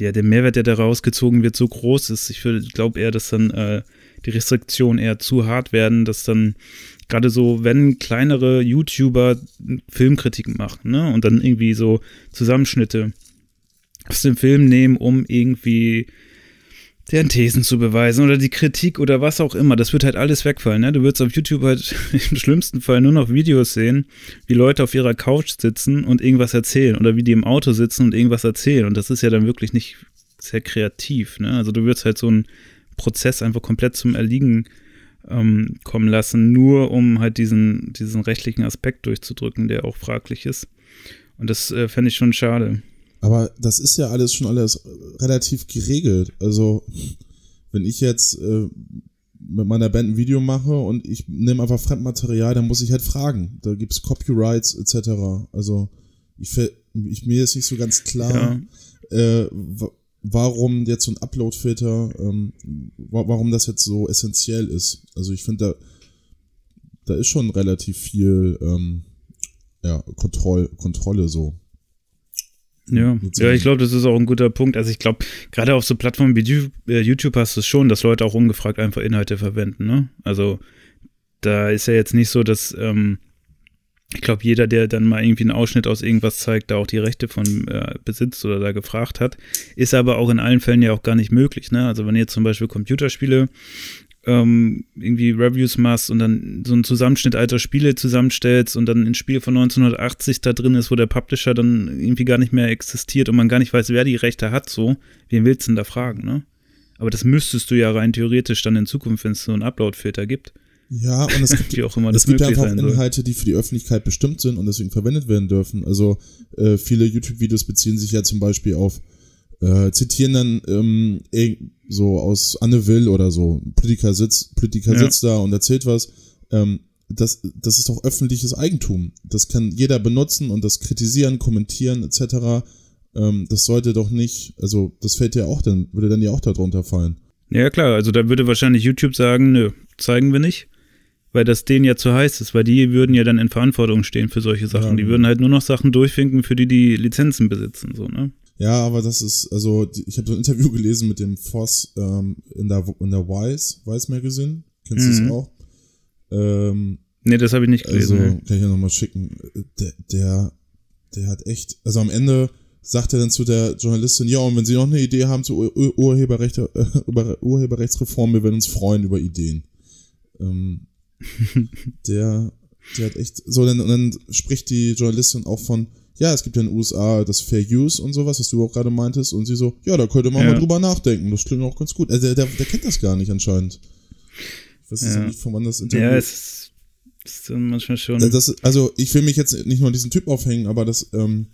der, der Mehrwert, der da rausgezogen wird, so groß ist. Ich glaube eher, dass dann äh, die Restriktionen eher zu hart werden, dass dann gerade so, wenn kleinere YouTuber Filmkritiken machen, ne, und dann irgendwie so Zusammenschnitte aus dem Film nehmen, um irgendwie deren Thesen zu beweisen oder die Kritik oder was auch immer. Das wird halt alles wegfallen. Ne? Du würdest auf YouTube halt im schlimmsten Fall nur noch Videos sehen, wie Leute auf ihrer Couch sitzen und irgendwas erzählen oder wie die im Auto sitzen und irgendwas erzählen. Und das ist ja dann wirklich nicht sehr kreativ. Ne? Also du würdest halt so einen Prozess einfach komplett zum Erliegen ähm, kommen lassen, nur um halt diesen, diesen rechtlichen Aspekt durchzudrücken, der auch fraglich ist. Und das äh, fände ich schon schade. Aber das ist ja alles schon alles relativ geregelt. Also, wenn ich jetzt äh, mit meiner Band ein Video mache und ich nehme einfach Fremdmaterial, dann muss ich halt fragen. Da gibt es Copyrights etc. Also, ich, ich, mir ist nicht so ganz klar, ja. äh, warum jetzt so ein Upload-Filter, ähm, warum das jetzt so essentiell ist. Also, ich finde, da, da ist schon relativ viel ähm, ja, Kontroll, Kontrolle so. Ja, ja ich glaube, das ist auch ein guter Punkt. Also ich glaube, gerade auf so Plattformen wie äh, YouTube hast du es schon, dass Leute auch ungefragt einfach Inhalte verwenden. Ne? Also da ist ja jetzt nicht so, dass ähm, ich glaube, jeder, der dann mal irgendwie einen Ausschnitt aus irgendwas zeigt, da auch die Rechte von äh, besitzt oder da gefragt hat, ist aber auch in allen Fällen ja auch gar nicht möglich. Ne? Also wenn ihr zum Beispiel Computerspiele ähm, irgendwie Reviews machst und dann so einen Zusammenschnitt alter Spiele zusammenstellst und dann ein Spiel von 1980 da drin ist, wo der Publisher dann irgendwie gar nicht mehr existiert und man gar nicht weiß, wer die Rechte hat, so, wen willst du denn da fragen, ne? Aber das müsstest du ja rein theoretisch dann in Zukunft, wenn es so einen Upload-Filter gibt. Ja, und es gibt, auch immer es gibt einfach Inhalte, die für die Öffentlichkeit bestimmt sind und deswegen verwendet werden dürfen. Also äh, viele YouTube-Videos beziehen sich ja zum Beispiel auf äh, zitieren dann ähm, so aus Anne Will oder so. Politiker sitzt, Politiker ja. sitzt da und erzählt was. Ähm, das, das ist doch öffentliches Eigentum. Das kann jeder benutzen und das kritisieren, kommentieren etc. Ähm, das sollte doch nicht, also das fällt ja auch dann, würde dann ja auch darunter fallen. Ja klar, also da würde wahrscheinlich YouTube sagen, nö, zeigen wir nicht, weil das denen ja zu heiß ist, weil die würden ja dann in Verantwortung stehen für solche Sachen. Ja. Die würden halt nur noch Sachen durchfinken, für die die Lizenzen besitzen, so ne? Ja, aber das ist, also ich habe so ein Interview gelesen mit dem Voss ähm, in der in der Wise, Wise Magazine. Kennst mhm. du das auch? Ähm, nee, das habe ich nicht gelesen. Also, kann ich ja nochmal schicken. Der, der, der hat echt, also am Ende sagt er dann zu der Journalistin, ja, und wenn Sie noch eine Idee haben zu Ur Urheberrechte, äh, Urheberrechtsreform, wir würden uns freuen über Ideen. Ähm, der, der hat echt, so, dann, und dann spricht die Journalistin auch von, ja, es gibt ja in den USA das Fair Use und sowas, was du auch gerade meintest. Und sie so, ja, da könnte man ja. mal drüber nachdenken. Das klingt auch ganz gut. Also der, der, der kennt das gar nicht anscheinend. Ich weiß ja. nicht, von wann das Interview... Ja, es ist manchmal schon... Das, also ich will mich jetzt nicht nur an diesen Typ aufhängen, aber das ähm,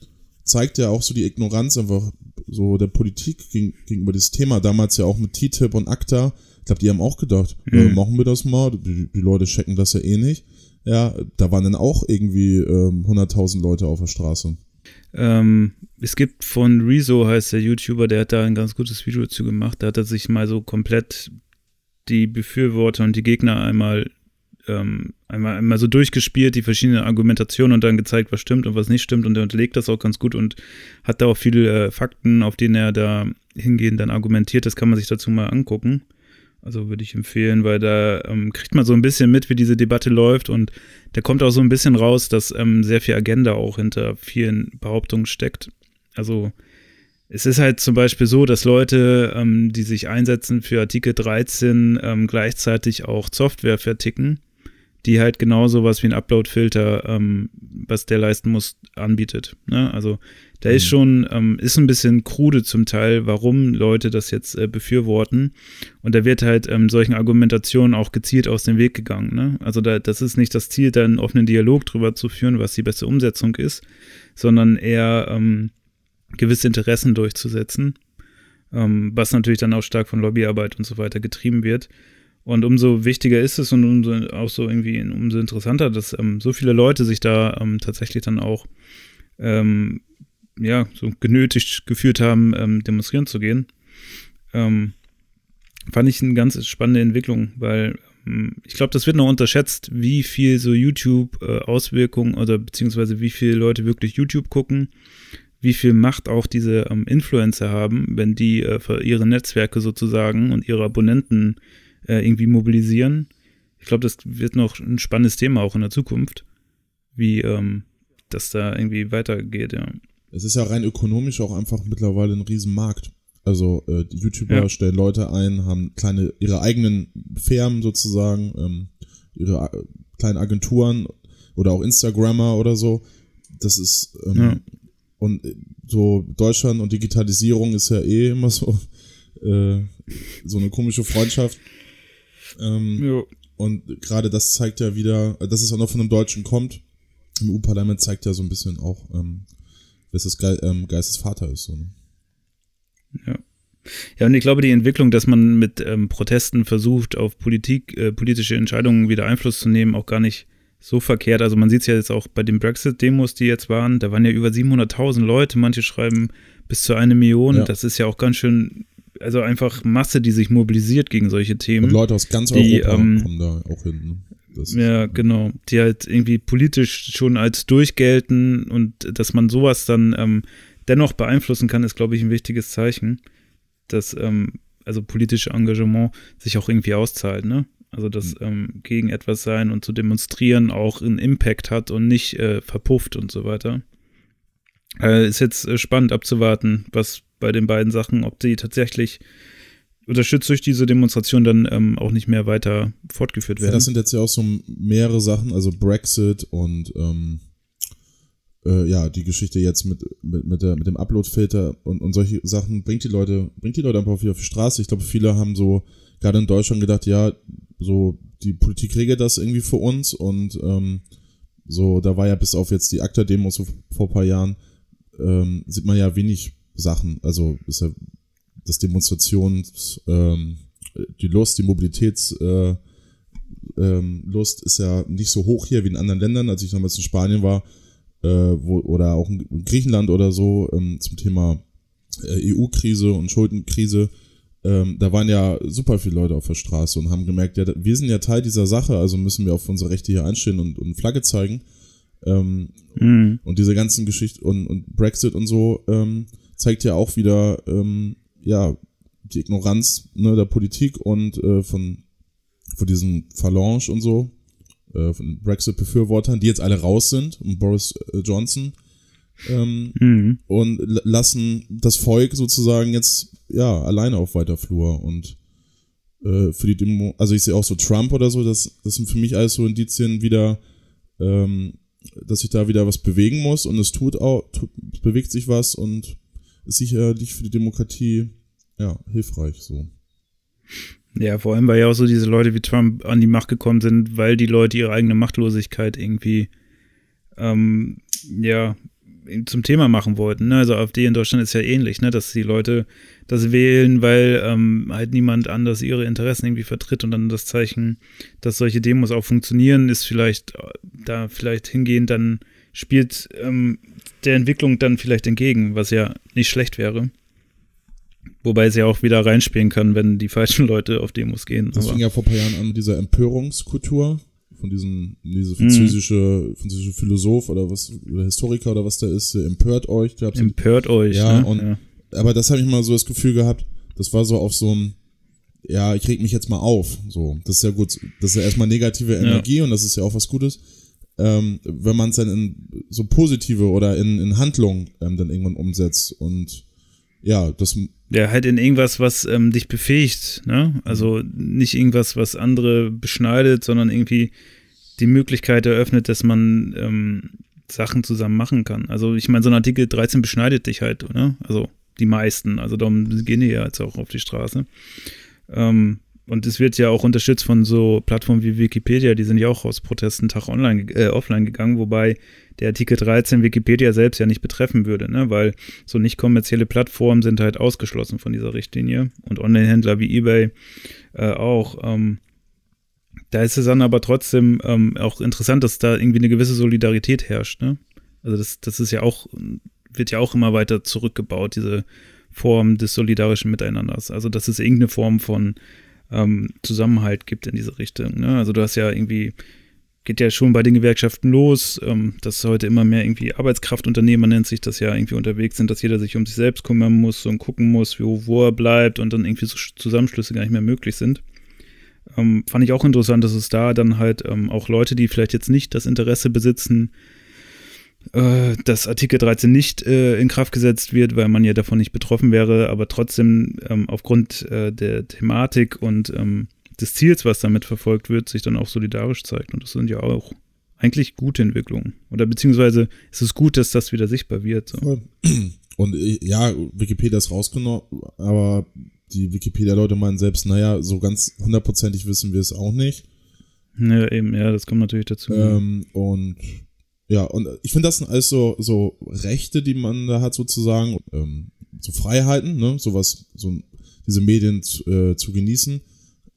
zeigt ja auch so die Ignoranz einfach so der Politik gegen, gegenüber dieses Thema. Damals ja auch mit TTIP und ACTA. Ich glaube, die haben auch gedacht, mhm. ja, machen wir das mal. Die, die Leute checken das ja eh nicht. Ja, da waren dann auch irgendwie ähm, 100.000 Leute auf der Straße. Ähm, es gibt von Rezo, heißt der YouTuber, der hat da ein ganz gutes Video dazu gemacht. Da hat er sich mal so komplett die Befürworter und die Gegner einmal, ähm, einmal, einmal so durchgespielt, die verschiedenen Argumentationen und dann gezeigt, was stimmt und was nicht stimmt. Und er unterlegt das auch ganz gut und hat da auch viele äh, Fakten, auf denen er da hingehend dann argumentiert. Das kann man sich dazu mal angucken. Also würde ich empfehlen, weil da ähm, kriegt man so ein bisschen mit, wie diese Debatte läuft und da kommt auch so ein bisschen raus, dass ähm, sehr viel Agenda auch hinter vielen Behauptungen steckt. Also es ist halt zum Beispiel so, dass Leute, ähm, die sich einsetzen für Artikel 13, ähm, gleichzeitig auch Software verticken, die halt genau sowas wie ein Upload-Filter, ähm, was der leisten muss, anbietet. Ne? Also da mhm. ist schon, ähm, ist ein bisschen krude zum Teil, warum Leute das jetzt äh, befürworten. Und da wird halt ähm, solchen Argumentationen auch gezielt aus dem Weg gegangen. Ne? Also da, das ist nicht das Ziel, da einen offenen Dialog drüber zu führen, was die beste Umsetzung ist, sondern eher ähm, gewisse Interessen durchzusetzen, ähm, was natürlich dann auch stark von Lobbyarbeit und so weiter getrieben wird. Und umso wichtiger ist es und umso auch so irgendwie umso interessanter, dass ähm, so viele Leute sich da ähm, tatsächlich dann auch ähm, ja, so genötigt gefühlt haben, ähm, demonstrieren zu gehen. Ähm, fand ich eine ganz spannende Entwicklung, weil ähm, ich glaube, das wird noch unterschätzt, wie viel so YouTube-Auswirkungen äh, oder beziehungsweise wie viele Leute wirklich YouTube gucken, wie viel Macht auch diese ähm, Influencer haben, wenn die äh, ihre Netzwerke sozusagen und ihre Abonnenten äh, irgendwie mobilisieren. Ich glaube, das wird noch ein spannendes Thema auch in der Zukunft, wie ähm, das da irgendwie weitergeht, ja. Es ist ja rein ökonomisch auch einfach mittlerweile ein Riesenmarkt. Also äh, die YouTuber ja. stellen Leute ein, haben kleine ihre eigenen Firmen sozusagen, ähm, ihre äh, kleinen Agenturen oder auch Instagrammer oder so. Das ist ähm, ja. und äh, so Deutschland und Digitalisierung ist ja eh immer so äh, so eine komische Freundschaft. Ähm, und gerade das zeigt ja wieder, dass es auch noch von einem Deutschen kommt. Im EU-Parlament zeigt ja so ein bisschen auch, ähm, dass das Ge ähm, Geistes Vater ist. So, ne? Ja. Ja, und ich glaube, die Entwicklung, dass man mit ähm, Protesten versucht, auf Politik, äh, politische Entscheidungen wieder Einfluss zu nehmen, auch gar nicht so verkehrt. Also man sieht es ja jetzt auch bei den Brexit-Demos, die jetzt waren, da waren ja über 700.000 Leute, manche schreiben bis zu eine Million. Ja. Das ist ja auch ganz schön, also einfach Masse, die sich mobilisiert gegen solche Themen. Und Leute aus ganz die, Europa ähm, kommen da auch hin. Ne? ja, genau. Die halt irgendwie politisch schon als durchgelten und dass man sowas dann ähm, dennoch beeinflussen kann, ist, glaube ich, ein wichtiges Zeichen, dass ähm, also politische Engagement sich auch irgendwie auszahlt, ne? Also dass mhm. ähm, gegen etwas sein und zu demonstrieren auch einen Impact hat und nicht äh, verpufft und so weiter. Äh, ist jetzt äh, spannend abzuwarten, was bei den beiden Sachen, ob die tatsächlich unterstützt durch diese Demonstration dann ähm, auch nicht mehr weiter fortgeführt werden. Ja, das sind jetzt ja auch so mehrere Sachen, also Brexit und ähm, äh, ja, die Geschichte jetzt mit, mit, mit, der, mit dem Upload-Filter und, und solche Sachen bringt die Leute, bringt die Leute einfach wieder auf die Straße. Ich glaube, viele haben so gerade in Deutschland gedacht, ja, so die Politik regelt das irgendwie für uns und ähm, so, da war ja bis auf jetzt die ACTA-Demo so vor paar Jahren, ähm, sieht man ja wenig Sachen. Also ist ja das Demonstrations, ähm, die Lust, die Mobilitäts, äh, ähm, Lust ist ja nicht so hoch hier wie in anderen Ländern. Als ich damals in Spanien war, äh, wo, oder auch in Griechenland oder so ähm, zum Thema äh, EU-Krise und Schuldenkrise, ähm, da waren ja super viele Leute auf der Straße und haben gemerkt, ja, wir sind ja Teil dieser Sache, also müssen wir auf unsere Rechte hier einstehen und, und Flagge zeigen. Ähm, mhm. Und diese ganzen Geschichten und, und Brexit und so ähm, zeigt ja auch wieder, ähm, ja, die Ignoranz ne, der Politik und äh, von, von diesem Phalange und so, äh, von Brexit-Befürwortern, die jetzt alle raus sind, und Boris äh, Johnson, ähm, mhm. und lassen das Volk sozusagen jetzt ja alleine auf weiter Flur und äh, für die Demo, also ich sehe auch so Trump oder so, das, das sind für mich alles so Indizien wieder, ähm, dass sich da wieder was bewegen muss und es tut auch, tut, bewegt sich was und ist sicherlich für die Demokratie ja hilfreich so. Ja, vor allem, weil ja auch so diese Leute wie Trump an die Macht gekommen sind, weil die Leute ihre eigene Machtlosigkeit irgendwie ähm, ja zum Thema machen wollten. Ne? Also AfD in Deutschland ist ja ähnlich, ne? dass die Leute das wählen, weil ähm, halt niemand anders ihre Interessen irgendwie vertritt und dann das Zeichen, dass solche Demos auch funktionieren, ist vielleicht äh, da vielleicht hingehend dann spielt ähm, der Entwicklung dann vielleicht entgegen, was ja nicht schlecht wäre. Wobei es ja auch wieder reinspielen kann, wenn die falschen Leute auf Demos gehen. Das fing ja vor ein paar Jahren an mit dieser Empörungskultur von diesem, diese französische, mm. französische Philosoph oder was, oder Historiker oder was der ist, empört euch. Empört euch, ja, ne? und, ja. aber das habe ich mal so das Gefühl gehabt, das war so auf so ein, ja, ich reg mich jetzt mal auf, so. Das ist ja gut, das ist ja erstmal negative Energie ja. und das ist ja auch was Gutes. Ähm, wenn man es dann in so positive oder in, in Handlung ähm, dann irgendwann umsetzt und ja, das. Ja, halt in irgendwas, was ähm, dich befähigt, ne? Also nicht irgendwas, was andere beschneidet, sondern irgendwie die Möglichkeit eröffnet, dass man ähm, Sachen zusammen machen kann. Also ich meine, so ein Artikel 13 beschneidet dich halt, ne? Also die meisten, also darum gehen die ja jetzt auch auf die Straße. Ähm, und es wird ja auch unterstützt von so Plattformen wie Wikipedia, die sind ja auch aus Protesten Tag online, äh, offline gegangen, wobei der Artikel 13 Wikipedia selbst ja nicht betreffen würde, ne? weil so nicht kommerzielle Plattformen sind halt ausgeschlossen von dieser Richtlinie und Online-Händler wie eBay äh, auch. Ähm, da ist es dann aber trotzdem ähm, auch interessant, dass da irgendwie eine gewisse Solidarität herrscht. Ne? Also das, das ist ja auch, wird ja auch immer weiter zurückgebaut, diese Form des solidarischen Miteinanders. Also dass es irgendeine Form von ähm, Zusammenhalt gibt in diese Richtung. Ne? Also du hast ja irgendwie geht ja schon bei den Gewerkschaften los, ähm, dass heute immer mehr irgendwie Arbeitskraftunternehmer nennt sich das ja irgendwie unterwegs sind, dass jeder sich um sich selbst kümmern muss und gucken muss, wo, wo er bleibt und dann irgendwie so Zusammenschlüsse gar nicht mehr möglich sind. Ähm, fand ich auch interessant, dass es da dann halt ähm, auch Leute, die vielleicht jetzt nicht das Interesse besitzen, äh, dass Artikel 13 nicht äh, in Kraft gesetzt wird, weil man ja davon nicht betroffen wäre, aber trotzdem ähm, aufgrund äh, der Thematik und ähm, des Ziels, was damit verfolgt wird, sich dann auch solidarisch zeigt. Und das sind ja auch eigentlich gute Entwicklungen. Oder beziehungsweise ist es gut, dass das wieder sichtbar wird. So. Und äh, ja, Wikipedia ist rausgenommen, aber die Wikipedia-Leute meinen selbst, naja, so ganz hundertprozentig wissen wir es auch nicht. Ja, eben, ja, das kommt natürlich dazu. Ähm, und ja, und ich finde, das sind alles so, so Rechte, die man da hat sozusagen, ähm, so Freiheiten, ne, sowas, so diese Medien zu, äh, zu genießen.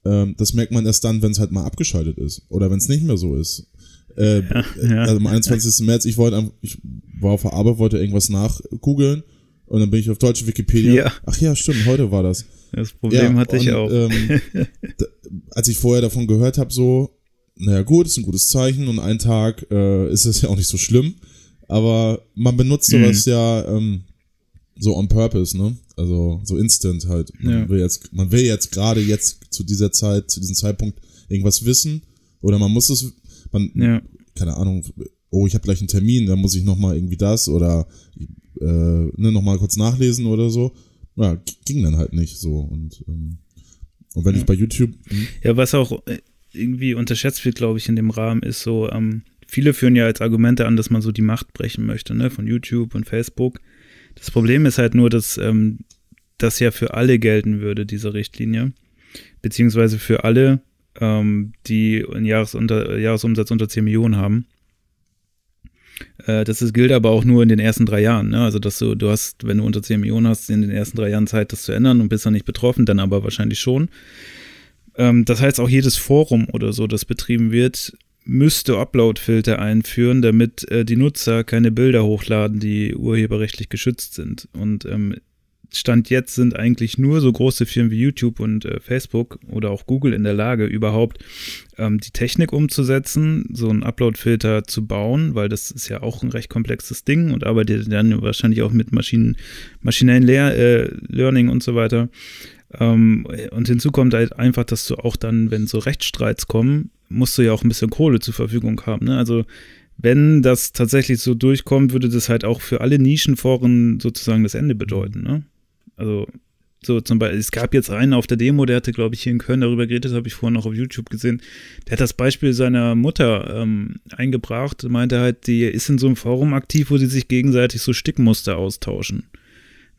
Ähm, das merkt man erst dann, wenn es halt mal abgeschaltet ist oder wenn es nicht mehr so ist. Äh, ja, ja. Also am 21. März, ich wollte, ich war auf der Arbeit, wollte irgendwas nachgoogeln und dann bin ich auf deutsche Wikipedia. Ja. Ach ja, stimmt, heute war das. Das Problem ja, hatte ich auch. Ähm, als ich vorher davon gehört habe, so, naja gut, ist ein gutes Zeichen und ein Tag äh, ist es ja auch nicht so schlimm. Aber man benutzt sowas mhm. ja ähm, so on purpose, ne? Also so instant halt. Man ja. will jetzt, man will jetzt gerade jetzt zu dieser Zeit, zu diesem Zeitpunkt irgendwas wissen oder man muss es, man, ja. keine Ahnung, oh, ich habe gleich einen Termin, dann muss ich nochmal irgendwie das oder äh, ne, nochmal kurz nachlesen oder so. Ja, ging dann halt nicht so und ähm, und wenn ja. ich bei YouTube. Hm? Ja, was auch äh, irgendwie unterschätzt wird, glaube ich, in dem Rahmen, ist so, ähm, viele führen ja als Argumente an, dass man so die Macht brechen möchte, ne, von YouTube und Facebook. Das Problem ist halt nur, dass ähm, das ja für alle gelten würde, diese Richtlinie. Beziehungsweise für alle, ähm, die einen Jahresunter Jahresumsatz unter 10 Millionen haben. Äh, das ist, gilt aber auch nur in den ersten drei Jahren. Ne? Also, dass du, du hast, wenn du unter 10 Millionen hast, in den ersten drei Jahren Zeit, das zu ändern und bist dann nicht betroffen, dann aber wahrscheinlich schon. Ähm, das heißt, auch jedes Forum oder so, das betrieben wird, müsste Upload-Filter einführen, damit äh, die Nutzer keine Bilder hochladen, die urheberrechtlich geschützt sind. Und ähm, Stand jetzt sind eigentlich nur so große Firmen wie YouTube und äh, Facebook oder auch Google in der Lage, überhaupt ähm, die Technik umzusetzen, so einen Upload-Filter zu bauen, weil das ist ja auch ein recht komplexes Ding und arbeitet dann wahrscheinlich auch mit Maschinen, maschinellen Lehr äh, Learning und so weiter. Ähm, und hinzu kommt halt einfach, dass du auch dann, wenn so Rechtsstreits kommen, musst du ja auch ein bisschen Kohle zur Verfügung haben. Ne? Also wenn das tatsächlich so durchkommt, würde das halt auch für alle Nischenforen sozusagen das Ende bedeuten. Ne? Also so zum Beispiel, es gab jetzt einen auf der Demo, der hatte, glaube ich, hier in Köln darüber geredet, habe ich vorhin noch auf YouTube gesehen. Der hat das Beispiel seiner Mutter ähm, eingebracht, meinte halt, die ist in so einem Forum aktiv, wo sie sich gegenseitig so Stickmuster austauschen.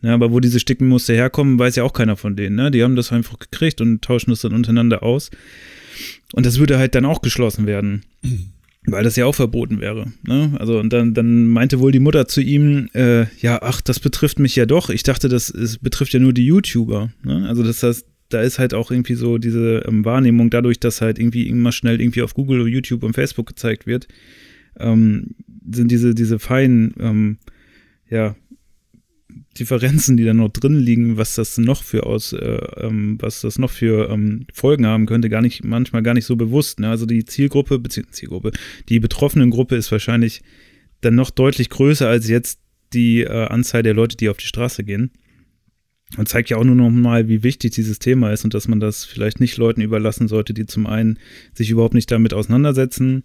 Ja, aber wo diese Stickenmuster herkommen, weiß ja auch keiner von denen. Ne? Die haben das einfach gekriegt und tauschen das dann untereinander aus. Und das würde halt dann auch geschlossen werden. Weil das ja auch verboten wäre. Ne? Also, und dann, dann meinte wohl die Mutter zu ihm, äh, ja, ach, das betrifft mich ja doch. Ich dachte, das ist, betrifft ja nur die YouTuber. Ne? Also, das heißt, da ist halt auch irgendwie so diese ähm, Wahrnehmung dadurch, dass halt irgendwie immer schnell irgendwie auf Google, YouTube und Facebook gezeigt wird, ähm, sind diese, diese feinen, ähm, ja, Differenzen, die da noch drin liegen, was das noch für aus, äh, ähm, was das noch für ähm, Folgen haben könnte, gar nicht, manchmal gar nicht so bewusst. Ne? Also die Zielgruppe, beziehungsweise Zielgruppe, die betroffenen Gruppe ist wahrscheinlich dann noch deutlich größer als jetzt die äh, Anzahl der Leute, die auf die Straße gehen. Und zeigt ja auch nur noch mal, wie wichtig dieses Thema ist und dass man das vielleicht nicht Leuten überlassen sollte, die zum einen sich überhaupt nicht damit auseinandersetzen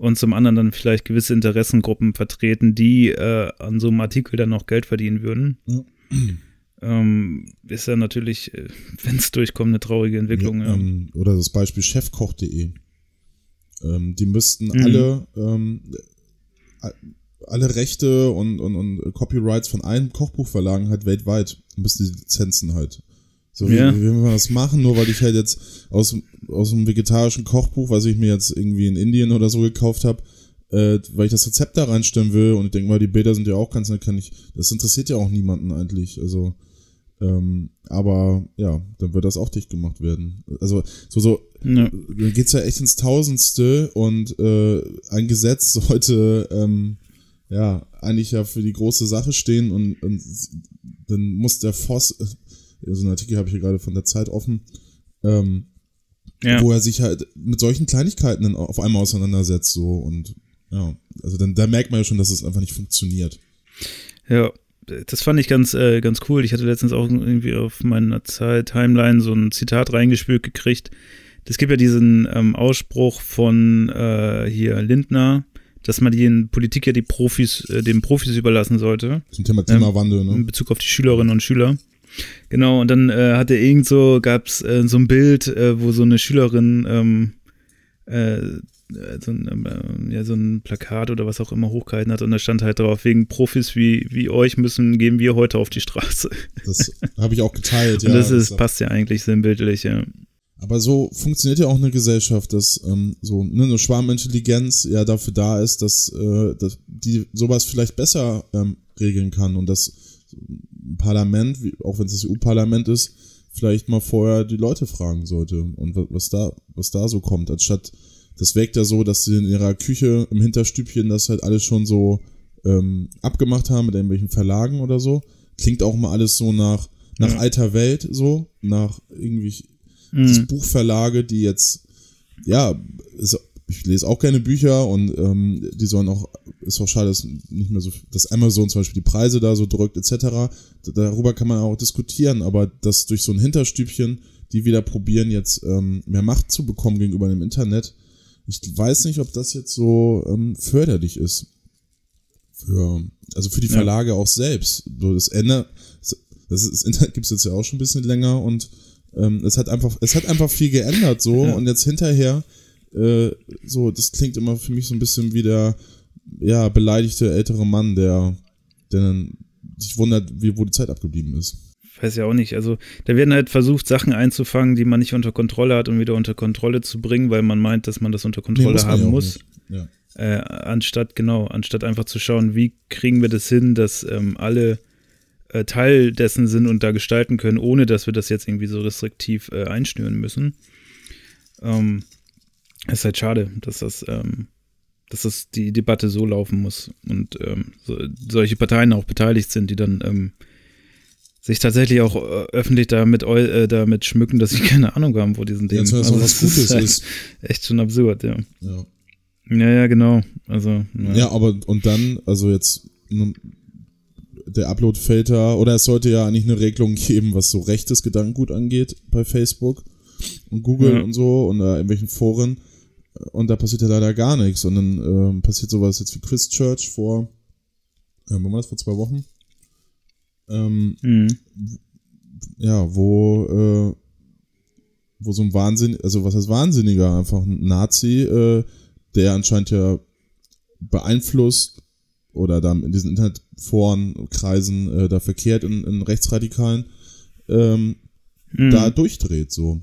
und zum anderen dann vielleicht gewisse Interessengruppen vertreten, die äh, an so einem Artikel dann noch Geld verdienen würden. Ja. Ähm, ist ja natürlich, äh, wenn es durchkommt, eine traurige Entwicklung. Ja, ähm, oder das Beispiel chefkoch.de. Ähm, die müssten mhm. alle, ähm, alle Rechte und, und, und Copyrights von allen Kochbuchverlagen halt weltweit, müssten die Lizenzen halt so, ja. wie, wie wir das machen, nur weil ich halt jetzt aus, aus einem vegetarischen Kochbuch, was ich mir jetzt irgendwie in Indien oder so gekauft habe, äh, weil ich das Rezept da reinstellen will und ich denke mal, die Bilder sind ja auch ganz nett, kann ich, das interessiert ja auch niemanden eigentlich, also, ähm, aber ja, dann wird das auch dicht gemacht werden. Also, so, so, ja. dann geht's ja echt ins Tausendste und äh, ein Gesetz sollte, ähm, ja, eigentlich ja für die große Sache stehen und, und dann muss der Voss, so einen Artikel habe ich hier gerade von der Zeit offen, ähm, ja. wo er sich halt mit solchen Kleinigkeiten dann auf einmal auseinandersetzt, so und ja, also dann da merkt man ja schon, dass es einfach nicht funktioniert. Ja, das fand ich ganz, äh, ganz cool. Ich hatte letztens auch irgendwie auf meiner Zeit-Timeline so ein Zitat reingespült gekriegt. Es gibt ja diesen ähm, Ausspruch von äh, hier Lindner, dass man die Politik ja die Profis, äh, den Profis überlassen sollte. Zum Thema Klimawandel, ne? In Bezug auf die Schülerinnen und Schüler. Genau, und dann äh, hatte irgend so, gab es äh, so ein Bild, äh, wo so eine Schülerin ähm, äh, so ein, ähm, ja, so ein Plakat oder was auch immer hochgehalten hat und da stand halt drauf, wegen Profis wie, wie euch müssen, gehen wir heute auf die Straße. Das habe ich auch geteilt, ja. Und das, ist, passt ja eigentlich sinnbildlich, ja. Aber so funktioniert ja auch eine Gesellschaft, dass ähm, so ne, eine Schwarmintelligenz ja dafür da ist, dass, äh, dass die sowas vielleicht besser ähm, regeln kann und dass ein Parlament, wie, auch wenn es das EU-Parlament ist, vielleicht mal vorher die Leute fragen sollte und was, da was da so kommt, anstatt das wirkt ja so, dass sie in ihrer Küche im Hinterstübchen das halt alles schon so ähm, abgemacht haben mit irgendwelchen Verlagen oder so. Klingt auch mal alles so nach, nach ja. alter Welt, so, nach irgendwie mhm. Buchverlage, die jetzt, ja, ist, ich lese auch gerne Bücher und ähm, die sollen auch, ist auch schade, dass nicht mehr so, dass Amazon zum Beispiel die Preise da so drückt, etc. Darüber kann man auch diskutieren, aber dass durch so ein Hinterstübchen die wieder probieren, jetzt ähm, mehr Macht zu bekommen gegenüber dem Internet, ich weiß nicht, ob das jetzt so ähm, förderlich ist. Für, also für die Verlage ja. auch selbst. Das Ende, das, das Internet gibt es jetzt ja auch schon ein bisschen länger und ähm, es hat einfach, es hat einfach viel geändert so ja. und jetzt hinterher, äh, so, das klingt immer für mich so ein bisschen wie der, ja, beleidigte ältere Mann, der, der dann sich wundert, wie, wo die Zeit abgeblieben ist weiß ja auch nicht. Also da werden halt versucht, Sachen einzufangen, die man nicht unter Kontrolle hat und wieder unter Kontrolle zu bringen, weil man meint, dass man das unter Kontrolle nee, haben muss. Ja. Äh, anstatt, genau, anstatt einfach zu schauen, wie kriegen wir das hin, dass ähm, alle äh, Teil dessen sind und da gestalten können, ohne dass wir das jetzt irgendwie so restriktiv äh, einschnüren müssen. Ähm, ist halt schade, dass das, ähm, dass das die Debatte so laufen muss und ähm, so, solche Parteien auch beteiligt sind, die dann ähm, sich tatsächlich auch äh, öffentlich damit, äh, damit schmücken, dass sie keine Ahnung haben vor diesen Dingen. Ja, also, das was Gutes ist, ist. Echt schon absurd, ja. Ja, ja, ja genau. Also, ja. ja, aber und dann, also jetzt der Upload-Filter, oder es sollte ja eigentlich eine Regelung geben, was so rechtes Gedankengut angeht bei Facebook und Google ja. und so und äh, in welchen Foren. Und da passiert ja leider gar nichts. Und dann ähm, passiert sowas jetzt wie Christchurch vor, äh, wo war das, vor zwei Wochen? Ähm, mhm. Ja, wo, äh, wo so ein Wahnsinn, also was heißt Wahnsinniger, einfach ein Nazi, äh, der anscheinend ja beeinflusst oder da in diesen Internetforen, Kreisen äh, da verkehrt in, in Rechtsradikalen, ähm, mhm. da durchdreht so.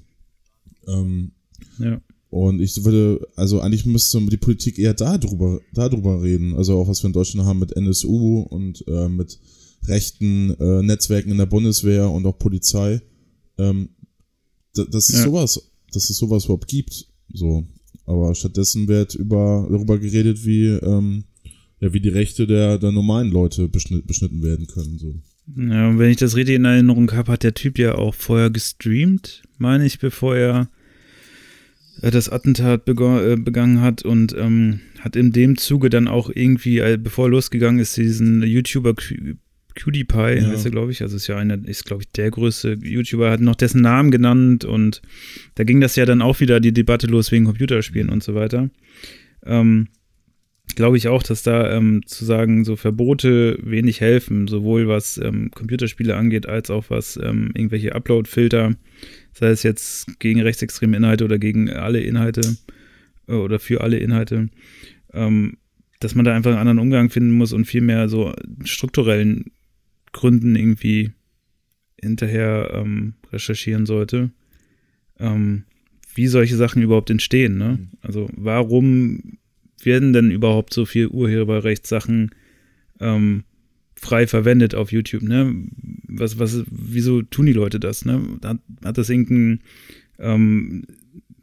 Ähm, ja. Und ich würde, also eigentlich müsste die Politik eher darüber, darüber reden. Also auch was wir in Deutschland haben mit NSU und äh, mit rechten äh, Netzwerken in der Bundeswehr und auch Polizei. Ähm, dass es ja. sowas, dass es sowas überhaupt gibt. So. Aber stattdessen wird über, darüber geredet, wie, ähm, ja, wie die Rechte der, der normalen Leute beschnitt, beschnitten werden können. So. Ja, und wenn ich das richtig in Erinnerung habe, hat der Typ ja auch vorher gestreamt, meine ich, bevor er das Attentat äh, begangen hat und ähm, hat in dem Zuge dann auch irgendwie, äh, bevor er losgegangen ist, diesen YouTuber PewDiePie, ja. heißt er, glaube ich. Also ist ja einer, ist, glaube ich, der größte YouTuber, hat noch dessen Namen genannt und da ging das ja dann auch wieder die Debatte los wegen Computerspielen und so weiter. Ähm, glaube ich auch, dass da ähm, zu sagen, so Verbote wenig helfen, sowohl was ähm, Computerspiele angeht, als auch was ähm, irgendwelche Upload-Filter, sei es jetzt gegen rechtsextreme Inhalte oder gegen alle Inhalte äh, oder für alle Inhalte. Ähm, dass man da einfach einen anderen Umgang finden muss und viel mehr so strukturellen Gründen irgendwie hinterher ähm, recherchieren sollte, ähm, wie solche Sachen überhaupt entstehen. Ne? Mhm. Also warum werden denn überhaupt so viel Urheberrechtssachen ähm, frei verwendet auf YouTube? Ne? Was, was, wieso tun die Leute das? Ne? Hat, hat das irgendein, ähm,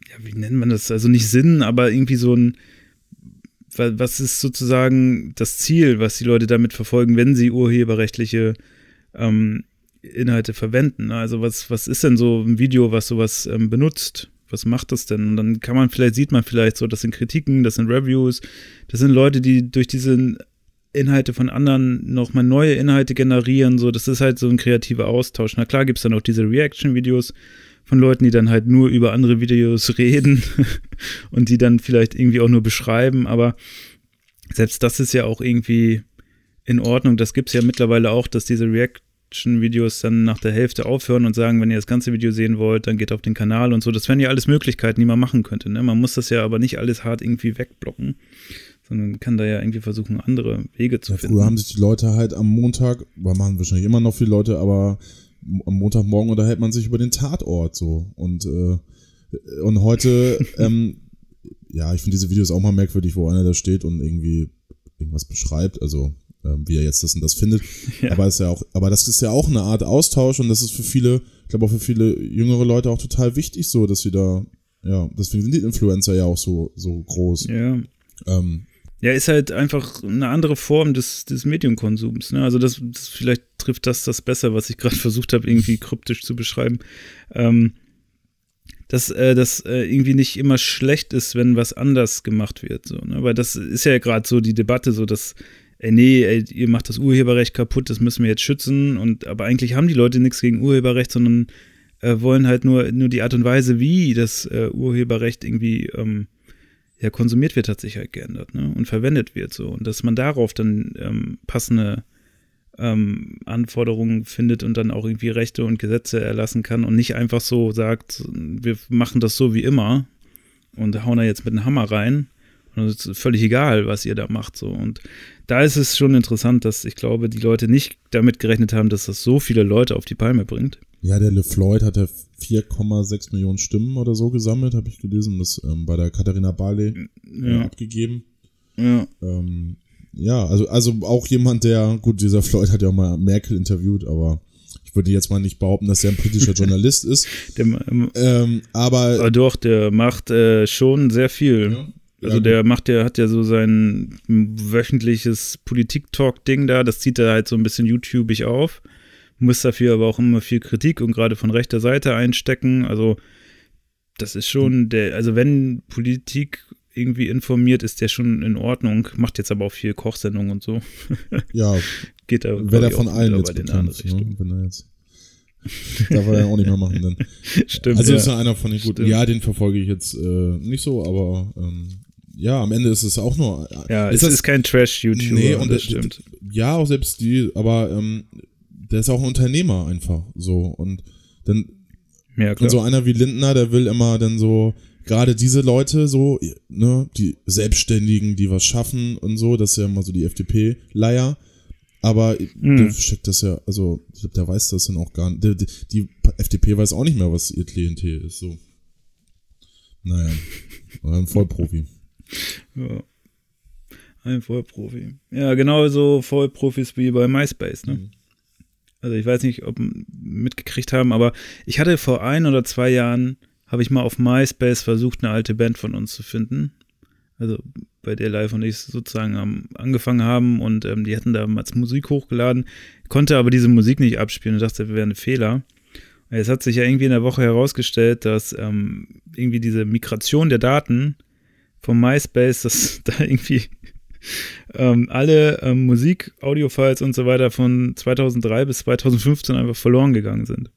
ja, wie nennt man das? Also nicht Sinn, aber irgendwie so ein was ist sozusagen das Ziel, was die Leute damit verfolgen, wenn sie urheberrechtliche ähm, Inhalte verwenden? Also was, was ist denn so ein Video, was sowas ähm, benutzt? Was macht das denn? Und dann kann man vielleicht, sieht man vielleicht so, das sind Kritiken, das sind Reviews, das sind Leute, die durch diese Inhalte von anderen nochmal neue Inhalte generieren. So, das ist halt so ein kreativer Austausch. Na klar gibt es dann auch diese Reaction-Videos, von Leuten, die dann halt nur über andere Videos reden und die dann vielleicht irgendwie auch nur beschreiben, aber selbst das ist ja auch irgendwie in Ordnung. Das gibt es ja mittlerweile auch, dass diese Reaction-Videos dann nach der Hälfte aufhören und sagen, wenn ihr das ganze Video sehen wollt, dann geht auf den Kanal und so. Das wären ja alles Möglichkeiten, die man machen könnte. Ne? Man muss das ja aber nicht alles hart irgendwie wegblocken, sondern kann da ja irgendwie versuchen, andere Wege zu ja, finden. Früher haben sich die Leute halt am Montag, weil machen wahrscheinlich immer noch viele Leute, aber am Montagmorgen unterhält man sich über den Tatort so. Und, äh, und heute, ähm, ja, ich finde diese Videos auch mal merkwürdig, wo einer da steht und irgendwie irgendwas beschreibt. Also ähm, wie er jetzt das und das findet. Ja. Aber ist ja auch, aber das ist ja auch eine Art Austausch und das ist für viele, ich glaube auch für viele jüngere Leute auch total wichtig, so, dass sie da, ja, deswegen sind die Influencer ja auch so, so groß. Ja. Ähm, ja, ist halt einfach eine andere Form des, des Medienkonsums. Ne? Also das, das vielleicht trifft das das besser, was ich gerade versucht habe, irgendwie kryptisch zu beschreiben. Ähm, dass äh, das äh, irgendwie nicht immer schlecht ist, wenn was anders gemacht wird. So, ne? Weil das ist ja gerade so die Debatte, so dass ey, nee, ey, ihr macht das Urheberrecht kaputt, das müssen wir jetzt schützen. Und aber eigentlich haben die Leute nichts gegen Urheberrecht, sondern äh, wollen halt nur, nur die Art und Weise, wie das äh, Urheberrecht irgendwie ähm, ja, konsumiert wird, hat sich halt geändert, ne? Und verwendet wird so. Und dass man darauf dann ähm, passende ähm, Anforderungen findet und dann auch irgendwie Rechte und Gesetze erlassen kann und nicht einfach so sagt, wir machen das so wie immer und hauen da jetzt mit einem Hammer rein. Und es ist völlig egal, was ihr da macht. So. Und da ist es schon interessant, dass ich glaube, die Leute nicht damit gerechnet haben, dass das so viele Leute auf die Palme bringt. Ja, der LeFloid hat ja 4,6 Millionen Stimmen oder so gesammelt, habe ich gelesen. Das ähm, bei der Katharina Barley äh, ja. abgegeben. Ja. Ähm, ja, also, also auch jemand, der, gut, dieser Floyd hat ja auch mal Merkel interviewt, aber ich würde jetzt mal nicht behaupten, dass er ein politischer Journalist ist. Der, ähm, aber, aber doch, der macht äh, schon sehr viel. Ja. Also der macht ja, hat ja so sein wöchentliches Politik-Talk-Ding da, das zieht er halt so ein bisschen YouTubig auf, muss dafür aber auch immer viel Kritik und gerade von rechter Seite einstecken. Also das ist schon der, also wenn Politik irgendwie informiert, ist der schon in Ordnung, macht jetzt aber auch viel Kochsendungen und so. Ja. Geht da, Wäre der von allen jetzt bekannt, ne? wenn er jetzt Darf er ja auch nicht mehr machen dann. Stimmt. Also ja. ist ja einer von den guten. Ja, den verfolge ich jetzt äh, nicht so, aber ähm, ja, am Ende ist es auch nur. Ja, ist es das, ist kein Trash-YouTuber. Nee, und das stimmt. Ja, auch selbst die, aber ähm, der ist auch ein Unternehmer einfach so. Und dann ja, und so einer wie Lindner, der will immer dann so, gerade diese Leute so, ne, die Selbstständigen, die was schaffen und so, das ist ja immer so die FDP-Leier. Aber mhm. der steckt das ja, also ich glaube, der weiß das dann auch gar nicht. Die, die, die FDP weiß auch nicht mehr, was ihr Klientel ist. So. Naja, ein Vollprofi. Ja. Ein Vollprofi. Ja, genauso Vollprofis wie bei MySpace, ne? Mhm. Also ich weiß nicht, ob mitgekriegt haben, aber ich hatte vor ein oder zwei Jahren, habe ich mal auf MySpace versucht, eine alte Band von uns zu finden. Also bei der Live und ich sozusagen am, angefangen haben und ähm, die hatten da als Musik hochgeladen, konnte aber diese Musik nicht abspielen und dachte, das wäre ein Fehler. Es hat sich ja irgendwie in der Woche herausgestellt, dass ähm, irgendwie diese Migration der Daten von MySpace, dass da irgendwie ähm, alle ähm, Musik, Audio-Files und so weiter von 2003 bis 2015 einfach verloren gegangen sind.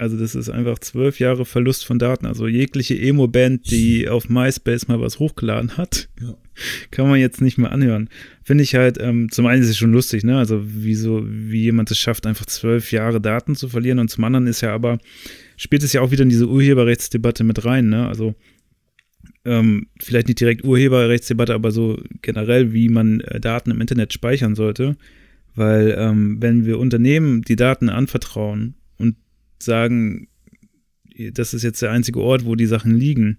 Also das ist einfach zwölf Jahre Verlust von Daten. Also jegliche Emo-Band, die auf MySpace mal was hochgeladen hat, ja. kann man jetzt nicht mehr anhören. Finde ich halt, ähm, zum einen ist es schon lustig, ne? Also wie so, wie jemand es schafft, einfach zwölf Jahre Daten zu verlieren. Und zum anderen ist ja aber, spielt es ja auch wieder in diese Urheberrechtsdebatte mit rein, ne? Also ähm, vielleicht nicht direkt Urheberrechtsdebatte, aber so generell, wie man äh, Daten im Internet speichern sollte. Weil ähm, wenn wir Unternehmen die Daten anvertrauen und sagen, das ist jetzt der einzige Ort, wo die Sachen liegen,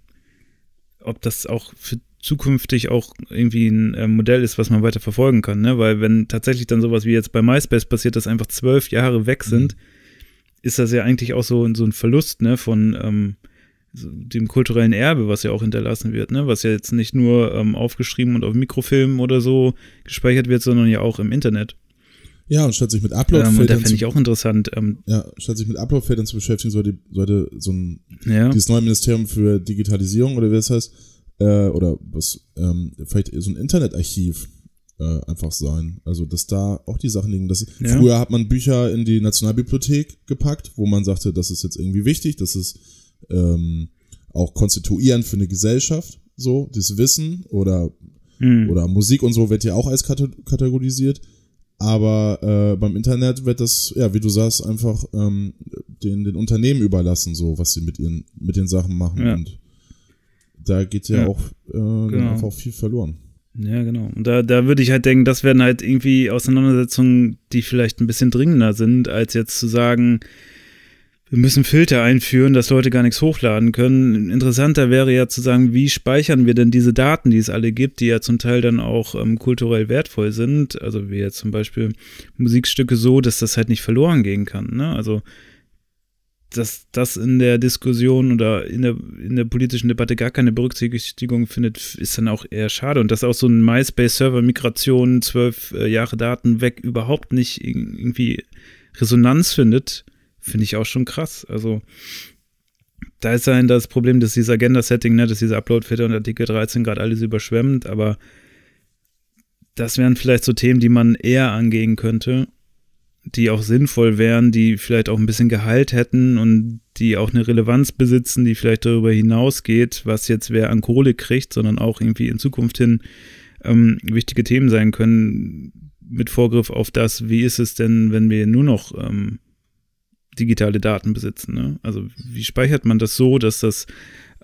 ob das auch für zukünftig auch irgendwie ein äh, Modell ist, was man weiter verfolgen kann, ne? Weil wenn tatsächlich dann sowas wie jetzt bei MySpace passiert, dass einfach zwölf Jahre weg sind, mhm. ist das ja eigentlich auch so, so ein Verlust, ne, von ähm, dem kulturellen Erbe, was ja auch hinterlassen wird, ne? was ja jetzt nicht nur ähm, aufgeschrieben und auf Mikrofilmen oder so gespeichert wird, sondern ja auch im Internet. Ja, und statt sich mit Upload-Filtern. Ähm, da finde ich auch interessant. Ähm, ja, statt sich mit Upload-Filtern zu beschäftigen, sollte, sollte so ein ja. dieses neue Ministerium für Digitalisierung oder wie das heißt, äh, oder was, ähm, vielleicht so ein Internetarchiv äh, einfach sein. Also, dass da auch die Sachen liegen. Das, ja. Früher hat man Bücher in die Nationalbibliothek gepackt, wo man sagte, das ist jetzt irgendwie wichtig, das ist ähm, auch konstituierend für eine Gesellschaft, so, das Wissen oder Mhm. Oder Musik und so wird ja auch als kategorisiert. Aber äh, beim Internet wird das, ja, wie du sagst, einfach ähm, den, den Unternehmen überlassen, so was sie mit ihren, mit den Sachen machen. Ja. Und da geht ja, ja. auch äh, genau. einfach viel verloren. Ja, genau. Und da, da würde ich halt denken, das werden halt irgendwie Auseinandersetzungen, die vielleicht ein bisschen dringender sind, als jetzt zu sagen, wir müssen Filter einführen, dass Leute gar nichts hochladen können. Interessanter wäre ja zu sagen, wie speichern wir denn diese Daten, die es alle gibt, die ja zum Teil dann auch ähm, kulturell wertvoll sind. Also wie jetzt zum Beispiel Musikstücke so, dass das halt nicht verloren gehen kann. Ne? Also dass das in der Diskussion oder in der, in der politischen Debatte gar keine Berücksichtigung findet, ist dann auch eher schade. Und dass auch so ein MySpace-Server-Migration, zwölf äh, Jahre Daten weg, überhaupt nicht irgendwie Resonanz findet, finde ich auch schon krass. Also da ist dann das Problem, dass dieses Agenda-Setting, ne, dass dieser Upload-Filter und Artikel 13 gerade alles überschwemmt, aber das wären vielleicht so Themen, die man eher angehen könnte die auch sinnvoll wären, die vielleicht auch ein bisschen Gehalt hätten und die auch eine Relevanz besitzen, die vielleicht darüber hinausgeht, was jetzt wer an Kohle kriegt, sondern auch irgendwie in Zukunft hin ähm, wichtige Themen sein können, mit Vorgriff auf das, wie ist es denn, wenn wir nur noch ähm, digitale Daten besitzen. Ne? Also wie speichert man das so, dass das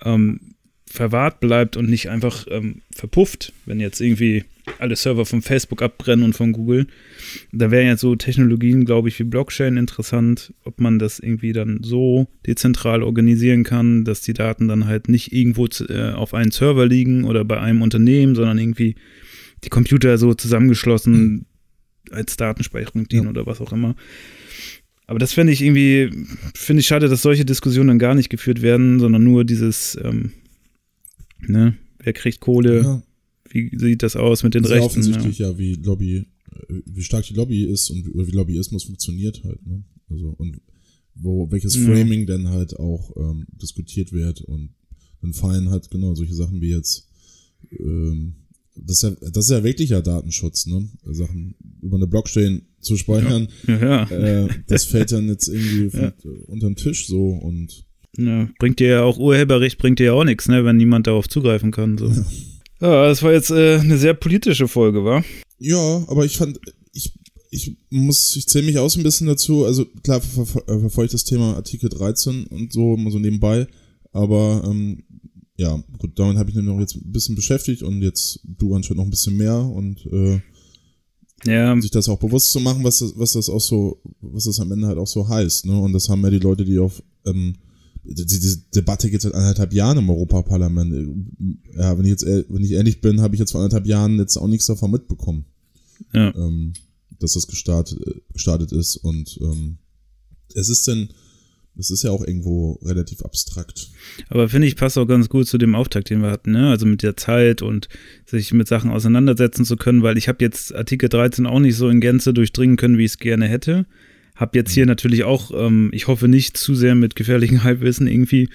ähm, verwahrt bleibt und nicht einfach ähm, verpufft, wenn jetzt irgendwie alle Server von Facebook abbrennen und von Google. Da wären jetzt so Technologien, glaube ich, wie Blockchain interessant, ob man das irgendwie dann so dezentral organisieren kann, dass die Daten dann halt nicht irgendwo äh, auf einem Server liegen oder bei einem Unternehmen, sondern irgendwie die Computer so zusammengeschlossen als Datenspeicherung dienen ja. oder was auch immer. Aber das fände ich irgendwie, finde ich schade, dass solche Diskussionen dann gar nicht geführt werden, sondern nur dieses, ähm, ne, wer kriegt Kohle, ja. wie sieht das aus mit den Sehr Rechten. offensichtlich ja. ja, wie Lobby, äh, wie stark die Lobby ist und wie Lobbyismus funktioniert halt, ne? Also und wo welches Framing ja. denn halt auch ähm, diskutiert wird und dann fallen halt genau solche Sachen wie jetzt ähm, das ist ja, das ist ja wirklicher Datenschutz, ne? Sachen über eine Blockchain zu speichern. Ja. ja. Äh, das fällt dann jetzt irgendwie ja. unter den Tisch so und ja, bringt dir ja auch Urheberrecht, bringt dir ja auch nichts, ne, wenn niemand darauf zugreifen kann. So. Ja. ja das war jetzt äh, eine sehr politische Folge, war? Ja, aber ich fand, ich, ich muss, ich zähle mich aus ein bisschen dazu. Also klar ver ver äh, verfolge ich das Thema Artikel 13 und so immer so nebenbei, aber ähm, ja, gut, damit habe ich mich noch jetzt ein bisschen beschäftigt und jetzt du anscheinend noch ein bisschen mehr und äh, ja. sich das auch bewusst zu machen, was das, was das auch so, was das am Ende halt auch so heißt, ne? Und das haben ja die Leute, die auf ähm, diese Debatte geht seit anderthalb Jahren im Europaparlament. Ja, wenn ich jetzt, wenn ich ehrlich bin, habe ich jetzt vor anderthalb Jahren jetzt auch nichts davon mitbekommen. Ja. Ähm, dass das gestartet, gestartet ist und ähm, es ist denn, es ist ja auch irgendwo relativ abstrakt. Aber finde ich, passt auch ganz gut zu dem Auftakt, den wir hatten, ne? Also mit der Zeit und sich mit Sachen auseinandersetzen zu können, weil ich habe jetzt Artikel 13 auch nicht so in Gänze durchdringen können, wie ich es gerne hätte. Hab jetzt hier natürlich auch, ähm, ich hoffe nicht zu sehr mit gefährlichem Halbwissen irgendwie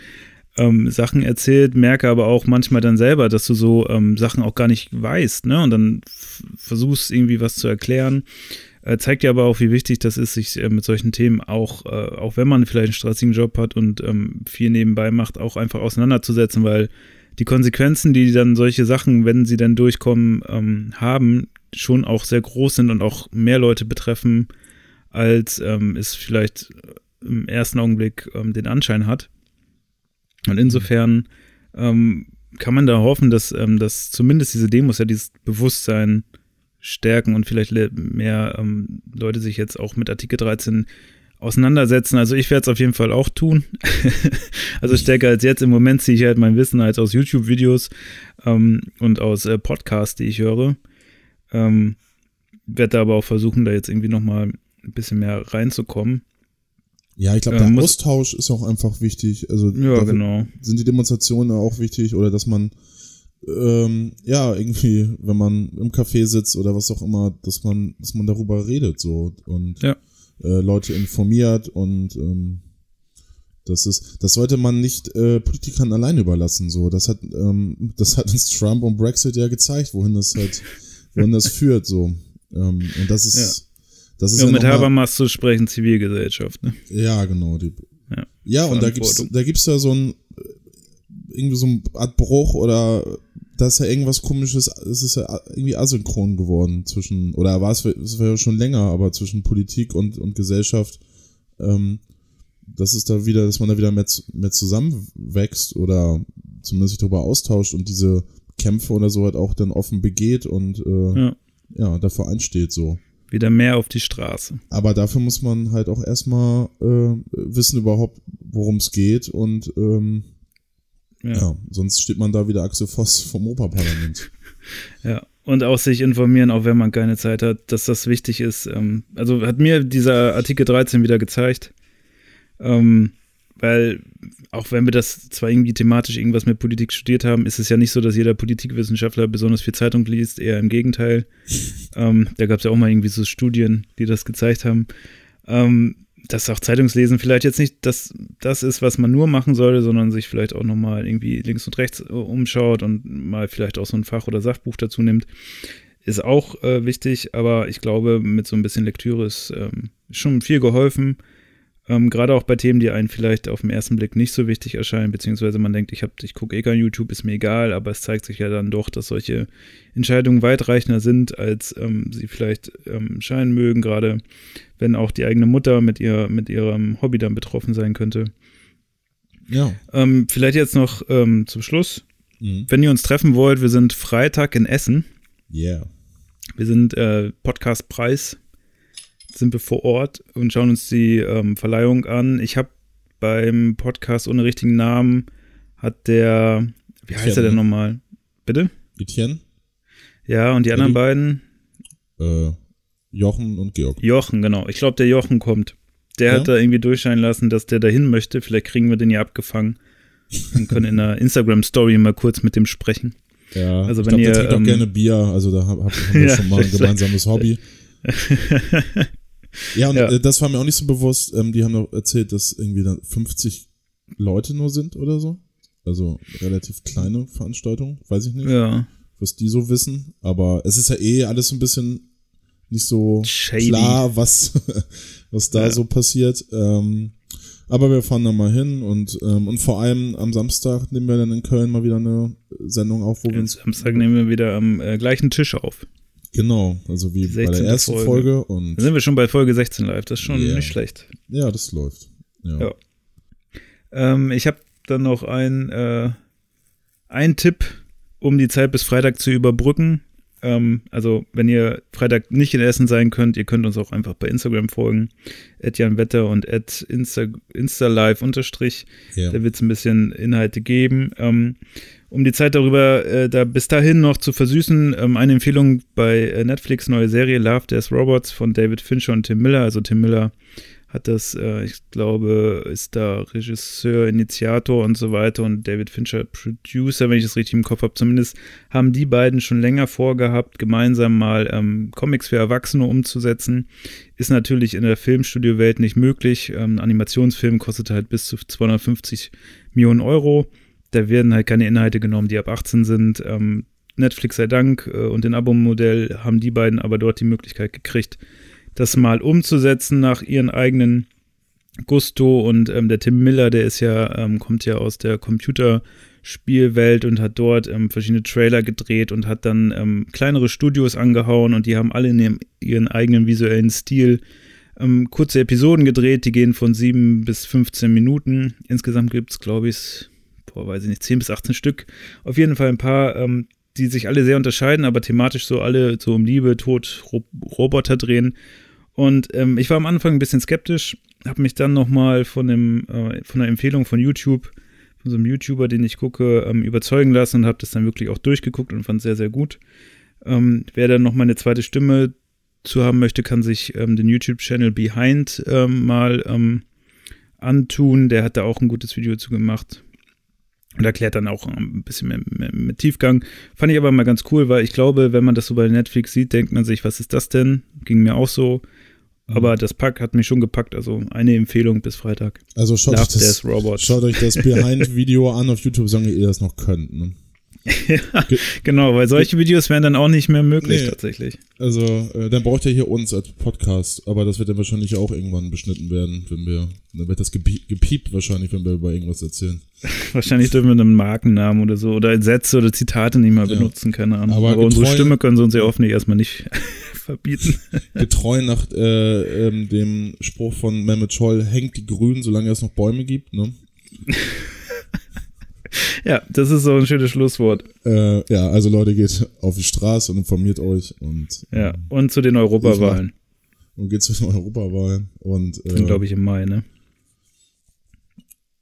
ähm, Sachen erzählt, merke aber auch manchmal dann selber, dass du so ähm, Sachen auch gar nicht weißt, ne? Und dann versuchst irgendwie was zu erklären. Äh, zeigt dir aber auch, wie wichtig das ist, sich äh, mit solchen Themen auch, äh, auch wenn man vielleicht einen stressigen Job hat und ähm, viel nebenbei macht, auch einfach auseinanderzusetzen, weil die Konsequenzen, die dann solche Sachen, wenn sie dann durchkommen, ähm, haben, schon auch sehr groß sind und auch mehr Leute betreffen, als ähm, es vielleicht im ersten Augenblick den Anschein hat. Und insofern ähm, kann man da hoffen, dass, dass zumindest diese Demos ja dieses Bewusstsein stärken und vielleicht mehr ähm, Leute sich jetzt auch mit Artikel 13 auseinandersetzen. Also ich werde es auf jeden Fall auch tun. also stärker als jetzt. Im Moment ziehe ich halt mein Wissen halt aus YouTube-Videos ähm, und aus äh, Podcasts, die ich höre. Ähm, werde aber auch versuchen, da jetzt irgendwie nochmal ein bisschen mehr reinzukommen. Ja, ich glaube, der ähm, Austausch ist auch einfach wichtig. Also ja, genau. sind die Demonstrationen auch wichtig oder dass man ähm, ja irgendwie, wenn man im Café sitzt oder was auch immer, dass man, dass man darüber redet so und ja. äh, Leute informiert und ähm, das ist, das sollte man nicht äh, Politikern allein überlassen. So, das hat, ähm, das hat uns Trump und Brexit ja gezeigt, wohin das halt, wohin das führt. So, ähm, und das ist, das ist ja, ja mit Habermas zu sprechen, Zivilgesellschaft, ne? Ja, genau. Die, ja, ja und da gibt's, da gibt's ja so ein, irgendwie so eine Art Bruch oder da ist ja irgendwas komisches, es ist ja irgendwie asynchron geworden zwischen, oder war es, es war ja schon länger, aber zwischen Politik und, und Gesellschaft, ähm, das ist da wieder, dass man da wieder mehr, mehr zusammenwächst oder zumindest sich darüber austauscht und diese Kämpfe oder so halt auch dann offen begeht und äh, ja. ja, dafür einsteht so. Wieder mehr auf die Straße. Aber dafür muss man halt auch erstmal äh, wissen überhaupt, worum es geht und ähm, ja. ja. sonst steht man da wieder Axel Voss vom Operparlament. ja, und auch sich informieren, auch wenn man keine Zeit hat, dass das wichtig ist. Ähm, also hat mir dieser Artikel 13 wieder gezeigt, ähm, weil auch wenn wir das zwar irgendwie thematisch irgendwas mit Politik studiert haben, ist es ja nicht so, dass jeder Politikwissenschaftler besonders viel Zeitung liest, eher im Gegenteil. ähm, da gab es ja auch mal irgendwie so Studien, die das gezeigt haben. Ähm, dass auch Zeitungslesen vielleicht jetzt nicht das, das ist, was man nur machen sollte, sondern sich vielleicht auch nochmal irgendwie links und rechts äh, umschaut und mal vielleicht auch so ein Fach- oder Sachbuch dazu nimmt, ist auch äh, wichtig. Aber ich glaube, mit so ein bisschen Lektüre ist ähm, schon viel geholfen. Ähm, Gerade auch bei Themen, die einen vielleicht auf den ersten Blick nicht so wichtig erscheinen, beziehungsweise man denkt, ich, ich gucke eh kein YouTube, ist mir egal, aber es zeigt sich ja dann doch, dass solche Entscheidungen weitreichender sind, als ähm, sie vielleicht ähm, scheinen mögen, gerade wenn auch die eigene Mutter mit, ihr, mit ihrem Hobby dann betroffen sein könnte. Ja. Ähm, vielleicht jetzt noch ähm, zum Schluss. Mhm. Wenn ihr uns treffen wollt, wir sind Freitag in Essen. Yeah. Wir sind äh, Podcast-Preis sind wir vor Ort und schauen uns die ähm, Verleihung an. Ich habe beim Podcast ohne richtigen Namen hat der, wie heißt er denn nochmal? Bitte? Etienne? Ja, und die anderen beiden? Äh, Jochen und Georg. Jochen, genau. Ich glaube, der Jochen kommt. Der ja? hat da irgendwie durchscheinen lassen, dass der dahin möchte. Vielleicht kriegen wir den ja abgefangen und können in einer Instagram-Story mal kurz mit dem sprechen. Ja, also wenn ich glaub, ihr, der trinkt ähm, auch gerne Bier, also da haben wir ja, schon mal ein gemeinsames Hobby. Ja, und ja. Äh, das war mir auch nicht so bewusst. Ähm, die haben noch erzählt, dass irgendwie dann 50 Leute nur sind oder so. Also relativ kleine Veranstaltung, weiß ich nicht. Ja. Was die so wissen. Aber es ist ja eh alles ein bisschen nicht so Shady. klar, was, was da ja. so passiert. Ähm, aber wir fahren da mal hin und, ähm, und vor allem am Samstag nehmen wir dann in Köln mal wieder eine Sendung auf, wo wir uns. Samstag nehmen wir wieder am äh, gleichen Tisch auf. Genau, also wie bei der ersten Folge. Folge und da sind wir schon bei Folge 16 live, das ist schon yeah. nicht schlecht. Ja, das läuft. Ja. ja. Ähm, ich habe dann noch ein, äh, ein Tipp, um die Zeit bis Freitag zu überbrücken. Ähm, also, wenn ihr Freitag nicht in Essen sein könnt, ihr könnt uns auch einfach bei Instagram folgen. Wetter und Insta, InstaLive unterstrich. Yeah. Da wird es ein bisschen Inhalte geben. Ähm, um die Zeit darüber, äh, da bis dahin noch zu versüßen, ähm, eine Empfehlung bei äh, Netflix, neue Serie Love, Death Robots von David Fincher und Tim Miller. Also Tim Miller hat das, äh, ich glaube, ist da Regisseur, Initiator und so weiter und David Fincher Producer, wenn ich das richtig im Kopf habe. Zumindest haben die beiden schon länger vorgehabt, gemeinsam mal ähm, Comics für Erwachsene umzusetzen. Ist natürlich in der Filmstudio-Welt nicht möglich. Ähm, ein Animationsfilm kostet halt bis zu 250 Millionen Euro. Da werden halt keine Inhalte genommen, die ab 18 sind. Ähm, Netflix sei Dank äh, und den Abo-Modell haben die beiden aber dort die Möglichkeit gekriegt, das mal umzusetzen nach ihren eigenen Gusto. Und ähm, der Tim Miller, der ist ja, ähm, kommt ja aus der Computerspielwelt und hat dort ähm, verschiedene Trailer gedreht und hat dann ähm, kleinere Studios angehauen und die haben alle in ihrem, ihren eigenen visuellen Stil ähm, kurze Episoden gedreht, die gehen von 7 bis 15 Minuten. Insgesamt gibt es, glaube ich, boah, weiß ich nicht, 10 bis 18 Stück. Auf jeden Fall ein paar, ähm, die sich alle sehr unterscheiden, aber thematisch so alle so um Liebe, Tod, Ro Roboter drehen. Und ähm, ich war am Anfang ein bisschen skeptisch, habe mich dann nochmal von, äh, von einer Empfehlung von YouTube, von so einem YouTuber, den ich gucke, ähm, überzeugen lassen und habe das dann wirklich auch durchgeguckt und fand es sehr, sehr gut. Ähm, wer dann noch mal eine zweite Stimme zu haben möchte, kann sich ähm, den YouTube-Channel Behind ähm, mal ähm, antun. Der hat da auch ein gutes Video zu gemacht und erklärt dann auch ein bisschen mehr, mehr, mit Tiefgang. Fand ich aber mal ganz cool, weil ich glaube, wenn man das so bei Netflix sieht, denkt man sich, was ist das denn? Ging mir auch so. Mhm. Aber das Pack hat mich schon gepackt, also eine Empfehlung bis Freitag. Also schaut, euch das, schaut euch das, Behind-Video an auf YouTube, solange ihr das noch könnt. Ne? Ja, genau, weil solche Videos wären dann auch nicht mehr möglich nee, tatsächlich. Also, äh, dann braucht ihr hier uns als Podcast, aber das wird dann wahrscheinlich auch irgendwann beschnitten werden, wenn wir, dann wird das gepiept wahrscheinlich, wenn wir über irgendwas erzählen. wahrscheinlich dürfen wir einen Markennamen oder so oder Sätze oder Zitate nicht mehr benutzen, ja. keine Ahnung. Aber, aber unsere Stimme können sie uns ja hoffentlich erstmal nicht verbieten. Getreu nach äh, ähm, dem Spruch von Mehmet Scholl, hängt die Grünen, solange es noch Bäume gibt, ne? ja, das ist so ein schönes Schlusswort. Äh, ja, also Leute, geht auf die Straße und informiert euch. Und, ja, und zu den Europawahlen. Und geht zu den Europawahlen. Und, äh, glaube ich, im Mai, ne?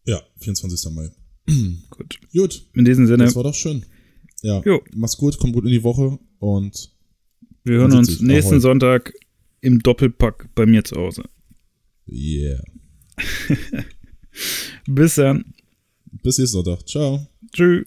Ja, 24. Mai. Gut. Gut. In diesem Sinne. Das war doch schön. Ja. Jo. Mach's gut, kommt gut in die Woche und wir hören uns nächsten Ahoi. Sonntag im Doppelpack bei mir zu Hause. Yeah. Bis dann. Bis nächsten Sonntag. Ciao. Tschüss.